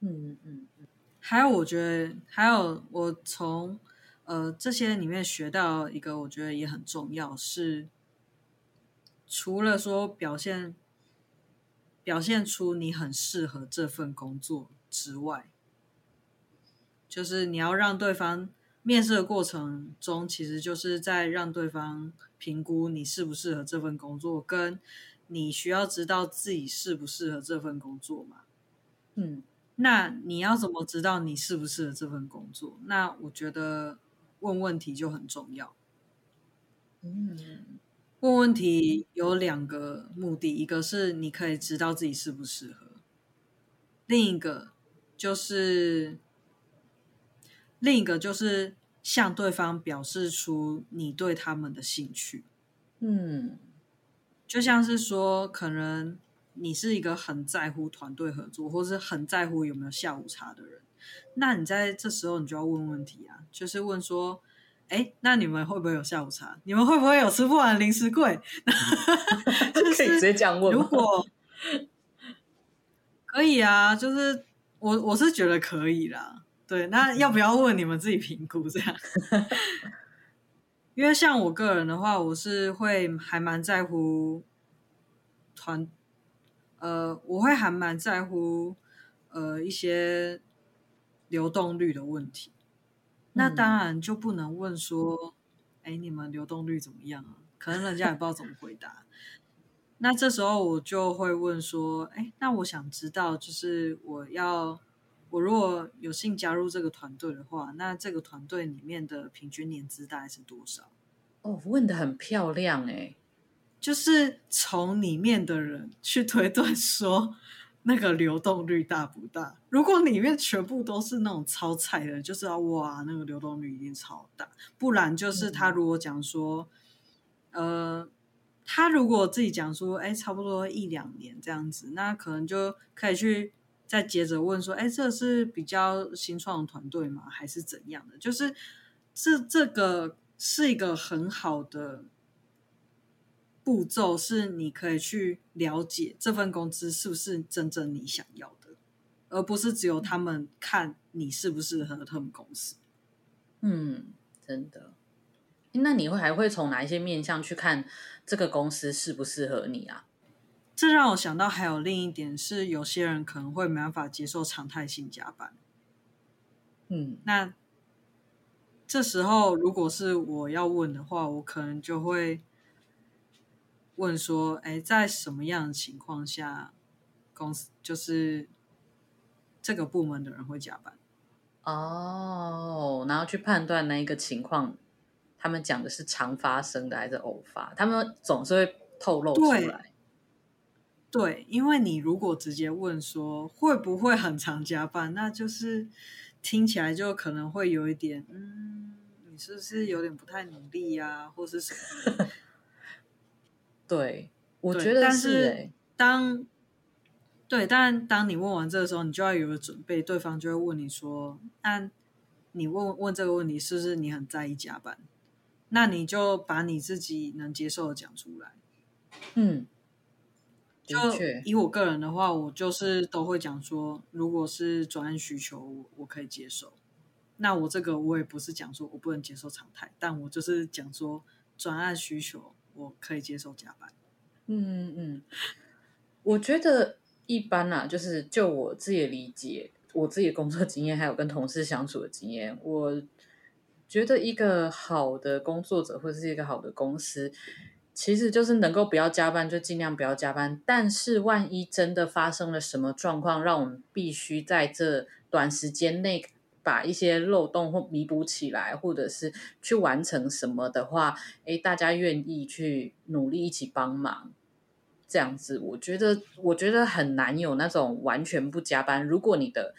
嗯嗯嗯。还有，我觉得还有我从呃这些里面学到一个，我觉得也很重要，是除了说表现表现出你很适合这份工作之外，就是你要让对方。面试的过程中，其实就是在让对方评估你适不适合这份工作，跟你需要知道自己适不适合这份工作嘛。嗯，那你要怎么知道你适不适合这份工作？那我觉得问问题就很重要。嗯，问问题有两个目的，一个是你可以知道自己适不适合，另一个就是。另一个就是向对方表示出你对他们的兴趣，嗯，就像是说，可能你是一个很在乎团队合作，或是很在乎有没有下午茶的人，那你在这时候你就要问问题啊，就是问说，哎，那你们会不会有下午茶？你们会不会有吃不完零食柜？就是可以直接这样问？如果可以啊，就是我我是觉得可以啦。对，那要不要问你们自己评估这样？因为像我个人的话，我是会还蛮在乎团，呃，我会还蛮在乎呃一些流动率的问题。那当然就不能问说，哎、嗯，你们流动率怎么样啊？可能人家也不知道怎么回答。那这时候我就会问说，哎，那我想知道，就是我要我如果有幸加入这个团队的话，那这个团队里面的平均年资大概是多少？哦，问得很漂亮哎，就是从里面的人去推断说。那个流动率大不大？如果里面全部都是那种超菜的，就知道哇，那个流动率一定超大。不然就是他如果讲说，嗯、呃，他如果自己讲说，哎，差不多一两年这样子，那可能就可以去再接着问说，哎，这是比较新创的团队吗？还是怎样的？就是这这个是一个很好的。步骤是你可以去了解这份工资是不是真正你想要的，而不是只有他们看你适不适合他们公司。嗯，真的。那你会还会从哪一些面向去看这个公司适不适合你啊？这让我想到还有另一点是，有些人可能会没办法接受常态性加班。嗯，那这时候如果是我要问的话，我可能就会。问说，哎，在什么样的情况下，公司就是这个部门的人会加班？哦，然后去判断那一个情况，他们讲的是常发生的还是偶发？他们总是会透露出来。对，对，因为你如果直接问说会不会很常加班，那就是听起来就可能会有一点，嗯，你是不是有点不太努力呀，或是什么？对，我觉得是，欸，但是当对，但当你问完这个时候，你就要有个准备，对方就会问你说：“那你问问这个问题，是不是你很在意加班？”那你就把你自己能接受的讲出来。嗯，就以我个人的话，我就是都会讲说，如果是专案需求，我我可以接受。那我这个我也不是讲说我不能接受常态，但我就是讲说专案需求。我可以接受加班，嗯嗯，我觉得一般啦，就是就我自己的理解，我自己的工作经验，还有跟同事相处的经验，我觉得一个好的工作者或者是一个好的公司，其实就是能够不要加班就尽量不要加班，但是万一真的发生了什么状况，让我们必须在这短时间内。把一些漏洞或弥补起来，或者是去完成什么的话，诶，大家愿意去努力一起帮忙，这样子，我觉得我觉得很难有那种完全不加班。如果你的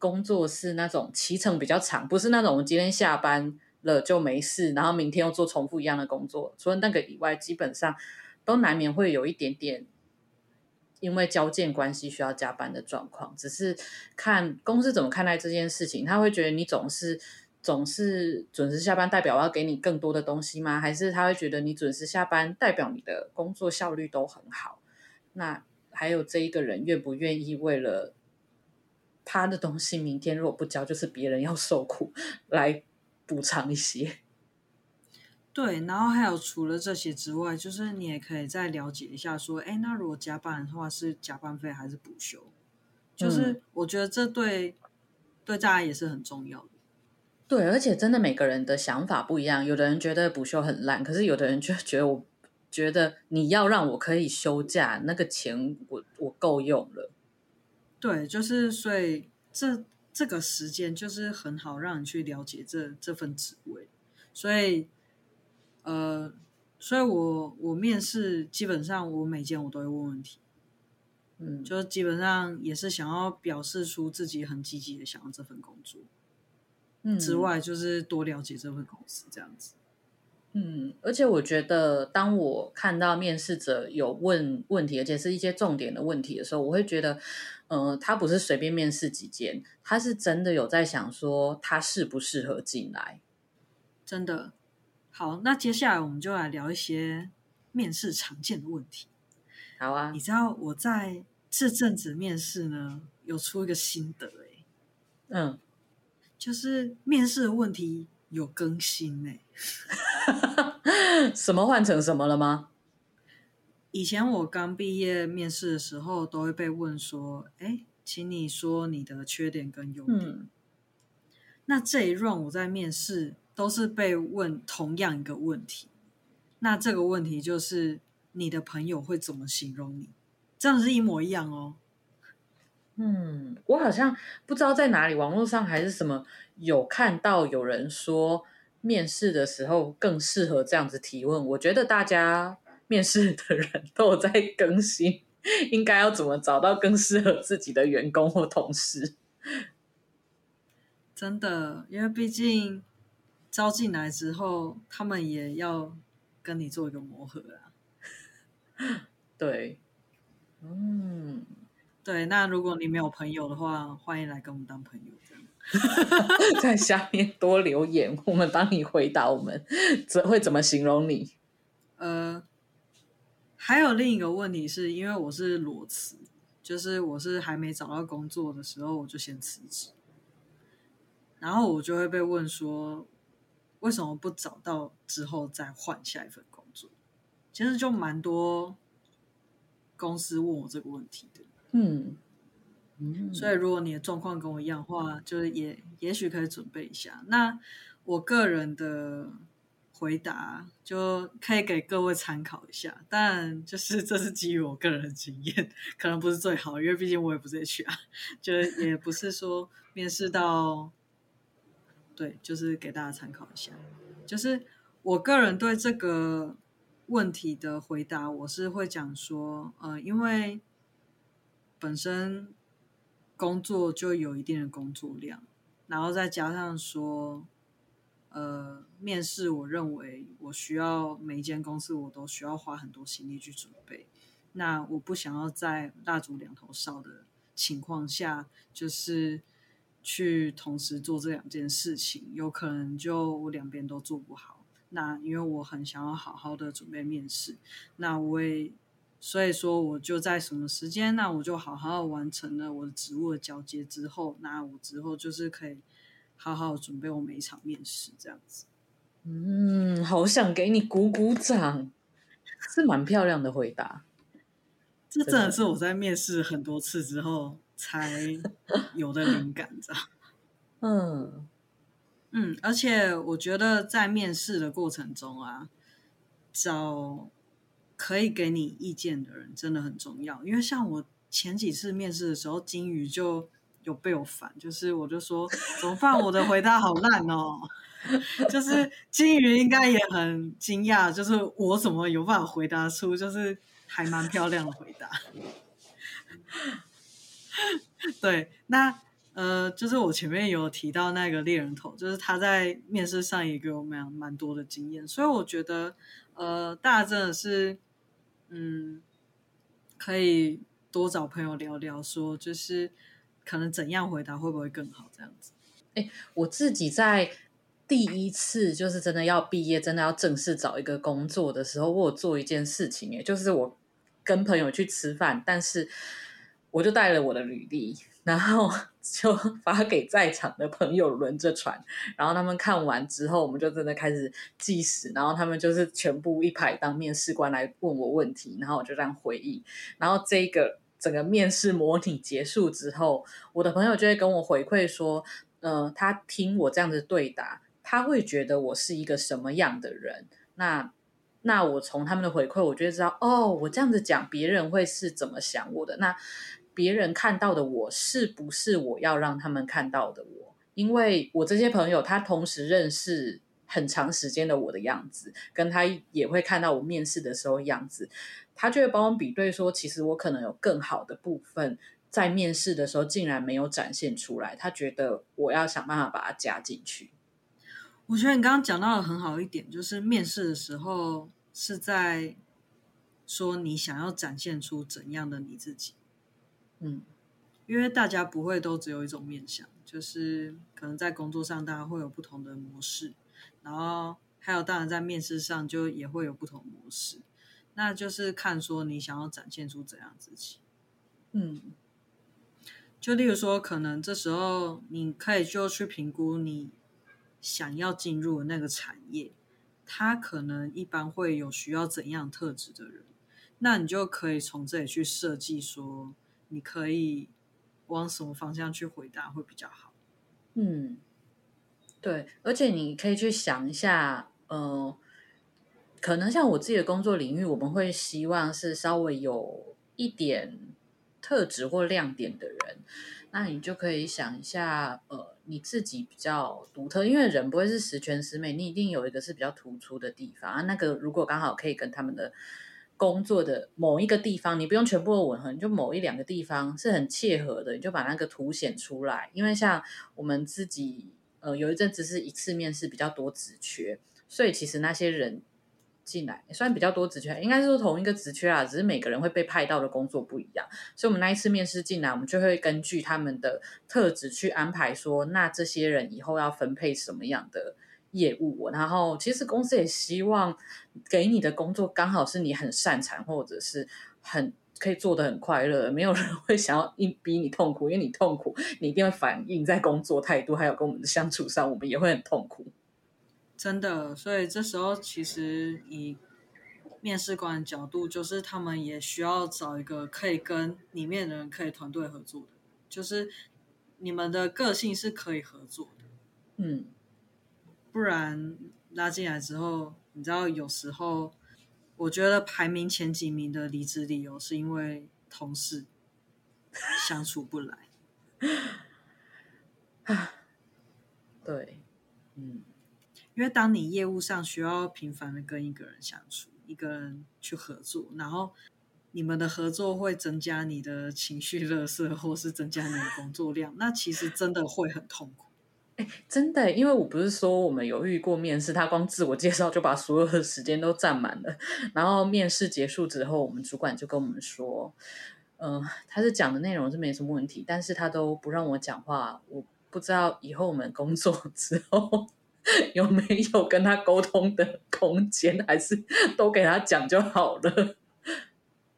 工作是那种骑程比较长，不是那种今天下班了就没事，然后明天又做重复一样的工作，除了那个以外，基本上都难免会有一点点。因为交件关系需要加班的状况，只是看公司怎么看待这件事情。他会觉得你总是总是准时下班，代表我要给你更多的东西吗？还是他会觉得你准时下班，代表你的工作效率都很好？那还有这一个人愿不愿意为了他的东西，明天如果不交，就是别人要受苦，来补偿一些。对，然后还有除了这些之外，就是你也可以再了解一下，说，哎，那如果加班的话，是加班费还是补休？就是我觉得这对、嗯、对大家也是很重要的。对，而且真的每个人的想法不一样，有的人觉得补休很烂，可是有的人就觉得，我觉得你要让我可以休假，那个钱我我够用了。对，就是所以这这个时间就是很好让你去了解这这份职位，所以。呃，所以我我面试基本上我每件我都会问问题，嗯，就基本上也是想要表示出自己很积极的想要这份工作，嗯，之外就是多了解这份公司这样子，嗯，而且我觉得当我看到面试者有问问题，而且是一些重点的问题的时候，我会觉得，呃，他不是随便面试几间，他是真的有在想说他适不适合进来。真的。好，那接下来我们就来聊一些面试常见的问题。好啊，你知道我在这阵子面试呢，有出一个心得哎，嗯，就是面试的问题有更新哎，什么换成什么了吗？以前我刚毕业面试的时候，都会被问说，哎，请你说你的缺点跟优点。嗯，那这一 round 我在面试。都是被问同样一个问题，那这个问题就是你的朋友会怎么形容你？这样是一模一样哦。嗯，我好像不知道在哪里，网络上还是什么，有看到有人说面试的时候更适合这样子提问。我觉得大家面试的人 都有在更新，应该要怎么找到更适合自己的员工或同事？真的，因为毕竟。招进来之后，他们也要跟你做一个磨合啊。对，嗯，对。那如果你没有朋友的话，欢迎来跟我们当朋友，这样。在下面多留言，我们帮你回答。我们怎会怎么形容你？呃，还有另一个问题是，因为我是裸辞，就是我是还没找到工作的时候，我就先辞职，然后我就会被问说。为什么不找到之后再换下一份工作？其实就蛮多公司问我这个问题的。嗯，所以如果你的状况跟我一样的话，就是也也许可以准备一下。那我个人的回答就可以给各位参考一下，但就是这是基于我个人的经验，可能不是最好，因为毕竟我也不是 HR，就也不是说面试到。对，就是给大家参考一下。就是我个人对这个问题的回答，我是会讲说，呃，因为本身工作就有一定的工作量，然后再加上说，呃，面试，我认为我需要每一间公司我都需要花很多心力去准备。那我不想要在蜡烛两头烧的情况下，就是。去同时做这两件事情，有可能就我两边都做不好。那因为我很想要好好的准备面试，那我也所以说我就在什么时间，那我就好好完成了我的职务的交接之后，那我之后就是可以好好准备我每一场面试这样子。嗯，好想给你鼓鼓掌，是蛮漂亮的回答。这真的是我在面试很多次之后。才有的灵感，知 道？嗯嗯，而且我觉得在面试的过程中啊，找可以给你意见的人真的很重要。因为像我前几次面试的时候，金鱼就有被我烦，就是我就说怎么办？我的回答好烂哦，就是金鱼应该也很惊讶，就是我怎么有办法回答出就是还蛮漂亮的回答。对，那呃，就是我前面有提到那个猎人头，就是他在面试上也给我们蛮多的经验，所以我觉得呃，大家真的是嗯，可以多找朋友聊聊，说就是可能怎样回答会不会更好这样子。哎，我自己在第一次就是真的要毕业，真的要正式找一个工作的时候，我有做一件事情，哎，就是我跟朋友去吃饭，但是。我就带了我的履历，然后就发给在场的朋友轮着传，然后他们看完之后，我们就真的开始计时，然后他们就是全部一排当面试官来问我问题，然后我就这样回应，然后这个整个面试模拟结束之后，我的朋友就会跟我回馈说，呃，他听我这样子对答，他会觉得我是一个什么样的人，那。那我从他们的回馈，我就知道，哦，我这样子讲，别人会是怎么想我的？那别人看到的我，是不是我要让他们看到的我？因为我这些朋友，他同时认识很长时间的我的样子，跟他也会看到我面试的时候样子，他就会帮我比对说，其实我可能有更好的部分，在面试的时候竟然没有展现出来，他觉得我要想办法把它加进去。我觉得你刚刚讲到的很好一点，就是面试的时候。是在说你想要展现出怎样的你自己，嗯，因为大家不会都只有一种面相，就是可能在工作上大家会有不同的模式，然后还有当然在面试上就也会有不同模式，那就是看说你想要展现出怎样自己。嗯，就例如说，可能这时候你可以就去评估你想要进入的那个产业，它可能一般会有需要怎样特质的人，那你就可以从这里去设计说，你可以往什么方向去回答会比较好。嗯，对，而且你可以去想一下，呃，可能像我自己的工作领域，我们会希望是稍微有一点。特质或亮点的人，那你就可以想一下，呃，你自己比较独特，因为人不会是十全十美，你一定有一个是比较突出的地方啊。那个如果刚好可以跟他们的工作的某一个地方，你不用全部都吻合，你就某一两个地方是很切合的，你就把那个凸显出来。因为像我们自己，呃，有一阵子是一次面试比较多职缺，所以其实那些人。进来也算比较多职缺，应该是说同一个职缺啊，只是每个人会被派到的工作不一样，所以我们那一次面试进来，我们就会根据他们的特质去安排说，那这些人以后要分配什么样的业务。然后其实公司也希望给你的工作刚好是你很擅长，或者是很可以做得很快乐，没有人会想要硬逼你痛苦，因为你痛苦，你一定会反映在工作态度，还有跟我们的相处上，我们也会很痛苦。真的，所以这时候其实以面试官的角度，就是他们也需要找一个可以跟里面的人可以团队合作的，就是你们的个性是可以合作的，嗯，不然拉进来之后，你知道有时候我觉得排名前几名的离职理由是因为同事相处不来，对，嗯。因为当你业务上需要频繁的跟一个人相处，一个人去合作，然后你们的合作会增加你的情绪垃圾，或是增加你的工作量，那其实真的会很痛苦。哎，真的，因为我不是说我们有遇过面试，他光自我介绍就把所有的时间都占满了，然后面试结束之后，我们主管就跟我们说，嗯、他是讲的内容是没什么问题，但是他都不让我讲话，我不知道以后我们工作 之后。有没有跟他沟通的空间？还是都给他讲就好了？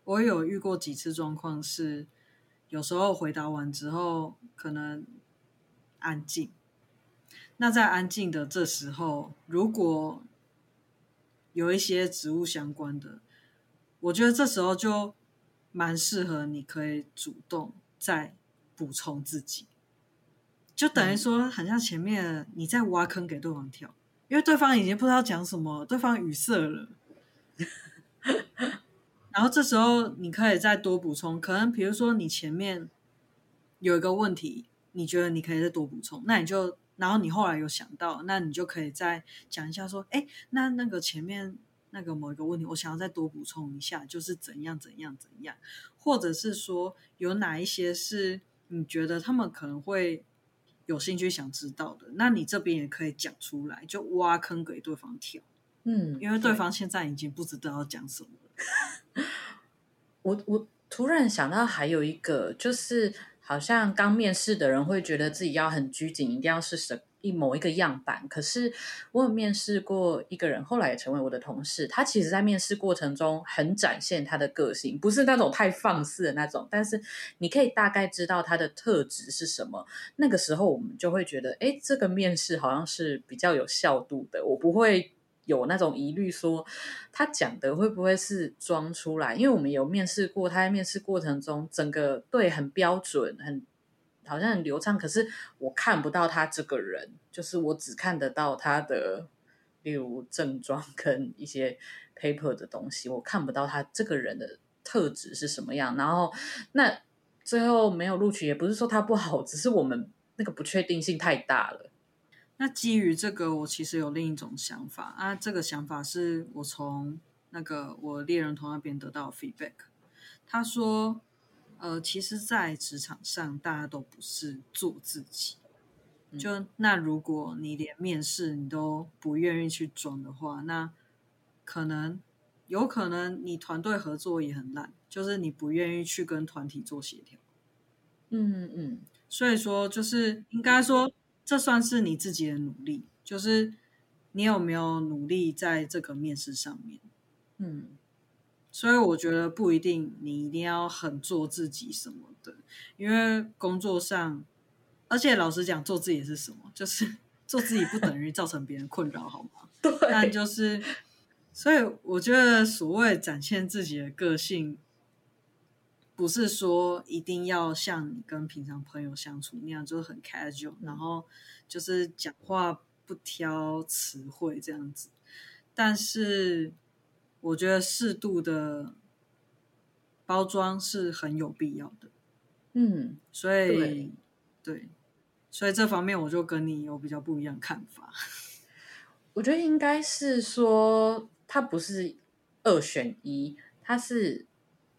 我有遇过几次状况是，有时候回答完之后可能安静。那在安静的这时候，如果有一些植物相关的，我觉得这时候就蛮适合，你可以主动再补充自己。就等于说，很像前面你在挖坑给对方跳，因为对方已经不知道讲什么，对方语塞了。然后这时候你可以再多补充，可能比如说你前面有一个问题，你觉得你可以再多补充，那你就，然后你后来有想到，那你就可以再讲一下说，哎，那那个前面那个某一个问题，我想要再多补充一下，就是怎样怎样怎样，或者是说有哪一些是你觉得他们可能会。有兴趣想知道的，那你这边也可以讲出来，就挖坑给对方跳。嗯，因为对方现在已经不知道要讲什么了。我我突然想到还有一个，就是好像刚面试的人会觉得自己要很拘谨，一定要是什。一某一个样板，可是我有面试过一个人，后来也成为我的同事。他其实，在面试过程中很展现他的个性，不是那种太放肆的那种，但是你可以大概知道他的特质是什么。那个时候，我们就会觉得，哎，这个面试好像是比较有效度的。我不会有那种疑虑，说他讲的会不会是装出来？因为我们有面试过，他在面试过程中，整个对很标准，很。好像很流畅，可是我看不到他这个人，就是我只看得到他的，例如症状 跟一些 paper 的东西，我看不到他这个人的特质是什么样。然后那最后没有录取，也不是说他不好，只是我们那个不确定性太大了。那基于这个，我其实有另一种想法啊，这个想法是我从那个我猎人头那边得到 feedback，他说。呃，其实，在职场上，大家都不是做自己。就那，如果你连面试你都不愿意去装的话，那可能有可能你团队合作也很烂，就是你不愿意去跟团体做协调。嗯嗯嗯。所以说，就是应该说，这算是你自己的努力。就是你有没有努力在这个面试上面？嗯，所以我觉得不一定，你一定要很做自己什么的，因为工作上，而且老实讲，做自己是什么？就是 做自己不等于造成别人困扰，好吗？对，但就是，所以我觉得所谓展现自己的个性。不是说一定要像你跟平常朋友相处那样，就是很 casual，然后就是讲话不挑词汇这样子。但是我觉得适度的包装是很有必要的。嗯，所以对，对，所以这方面我就跟你有比较不一样看法。我觉得应该是说，它不是二选一，它是。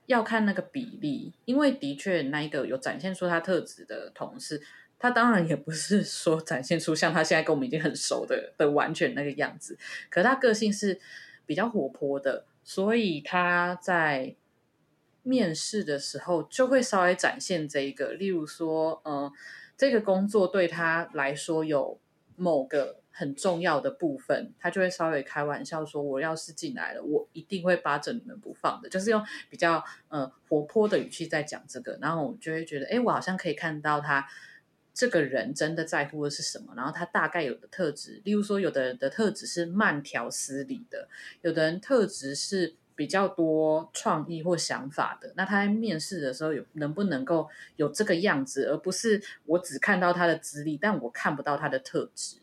要看那个比例，因为的确那一个有展现出他特质的同事，他当然也不是 说展现出像他现在跟我们已经很熟的的完全那个样子，可他个性是比较活泼的，所以他在面试的时候就会稍微展现这一个，例如说，嗯、呃，这个工作对他来说有某个。很重要的部分，他就会稍微开玩笑说：“我要是进来了，我一定会扒着你们不放的。”就是用比较呃活泼的语气在讲这个，然后我就会觉得，哎，我好像可以看到他这个人真的在乎的是什么，然后他大概有的特质，例如说，有的人的特质是慢条斯理的，有的人特质是比较多创意或想法的。那他在面试的时候有能不能够有这个样子，而不是我只看到他的资历，但我看不到他的特质。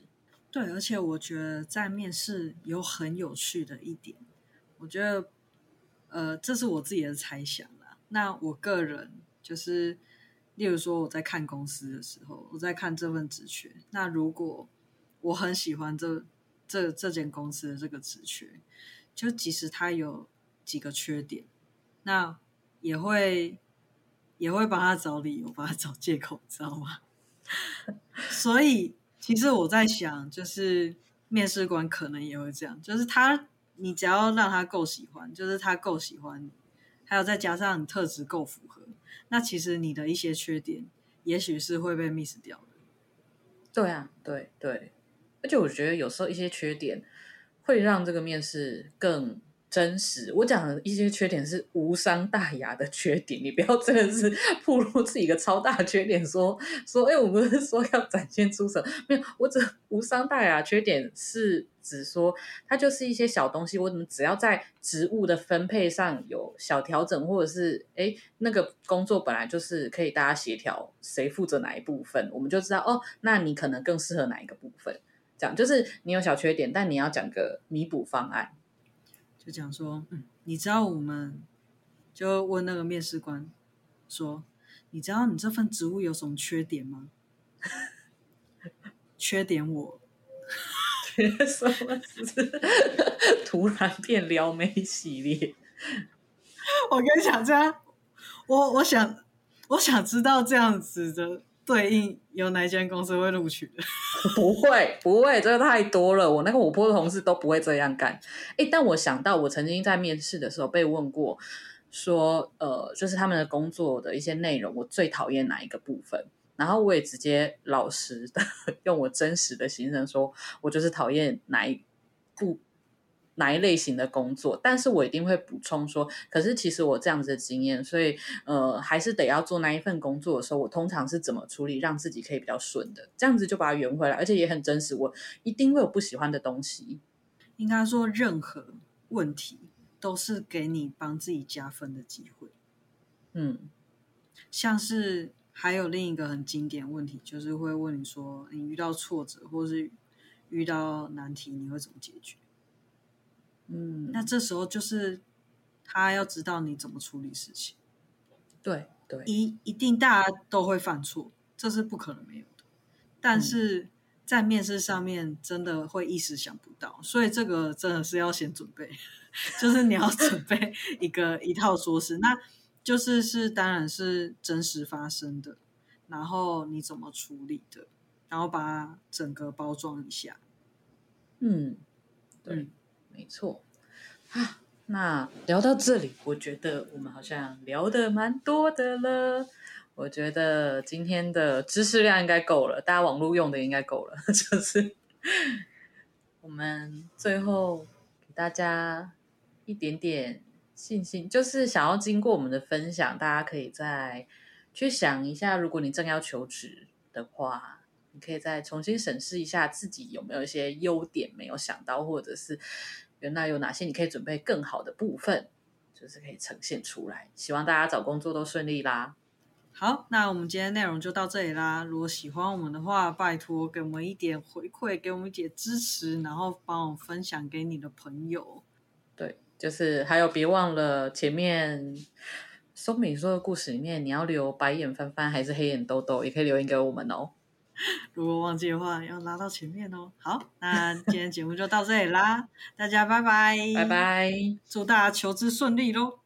对，而且我觉得在面试有很有趣的一点，我觉得，呃，这是我自己的猜想啦。那我个人就是，例如说我在看公司的时候，我在看这份职缺。那如果我很喜欢这这这间公司的这个职缺，就即使他有几个缺点，那也会也会帮他找理由，帮他找借口，知道吗？所以。其实我在想，就是面试官可能也会这样，就是他，你只要让他够喜欢，就是他够喜欢你，还有再加上你特质够符合，那其实你的一些缺点，也许是会被 miss 掉的。对啊，对对，而且我觉得有时候一些缺点会让这个面试更。真实，我讲的一些缺点是无伤大雅的缺点，你不要真的是 暴露自己一个超大缺点说，说，哎，我不是说要展现出什么，没有，我只无伤大雅缺点是指说，它就是一些小东西，我怎么只要在职务的分配上有小调整，或者是哎，那个工作本来就是可以大家协调，谁负责哪一部分，我们就知道哦，那你可能更适合哪一个部分，这样就是你有小缺点，但你要讲个弥补方案。就讲说，嗯，你知道我们就问那个面试官说，你知道你这份职务有什么缺点吗？缺点我 缺什么？突然变撩妹系列。我跟你讲，这样我我想我想知道这样子的。对应有哪一间公司会录取的？不会，不会，这个太多了。我那个我婆的同事都不会这样干。诶，但我想到，我曾经在面试的时候被问过，说，呃，就是他们的工作的一些内容，我最讨厌哪一个部分？然后我也直接老实的 用我真实的心声说，我就是讨厌哪一部。哪一类型的工作，但是我一定会补充说，可是其实我这样子的经验，所以呃，还是得要做那一份工作的时候，我通常是怎么处理，让自己可以比较顺的，这样子就把它圆回来，而且也很真实。我一定会有不喜欢的东西。应该说，任何问题都是给你帮自己加分的机会。嗯，像是还有另一个很经典问题，就是会问你说，你遇到挫折或是遇到难题，你会怎么解决？嗯，那这时候就是他要知道你怎么处理事情。对对，一一定大家都会犯错，这是不可能没有的。但是在面试上面真的会一时想不到，所以这个真的是要先准备，就是你要准备一个一套说辞，那就是是当然是真实发生的，然后你怎么处理的，然后把整个包装一下。嗯，对。嗯没错啊，那聊到这里，我觉得我们好像聊得蛮多的了。我觉得今天的知识量应该够了，大家网络用的应该够了。就是我们最后给大家一点点信心，就是想要经过我们的分享，大家可以再去想一下，如果你正要求职的话，你可以再重新审视一下自己有没有一些优点没有想到，或者是原来有哪些你可以准备更好的部分，就是可以呈现出来。希望大家找工作都顺利啦。好，那我们今天内容就到这里啦。如果喜欢我们的话，拜托给我们一点回馈，给我们一点支持，然后帮我分享给你的朋友。对，就是还有别忘了前面松敏说的故事里面，你要留白眼翻翻还是黑眼兜兜，也可以留言给我们哦。如果忘记的话，要拉到前面哦。好，那今天节目就到这里啦，大家拜拜，拜拜，祝大家求职顺利喽。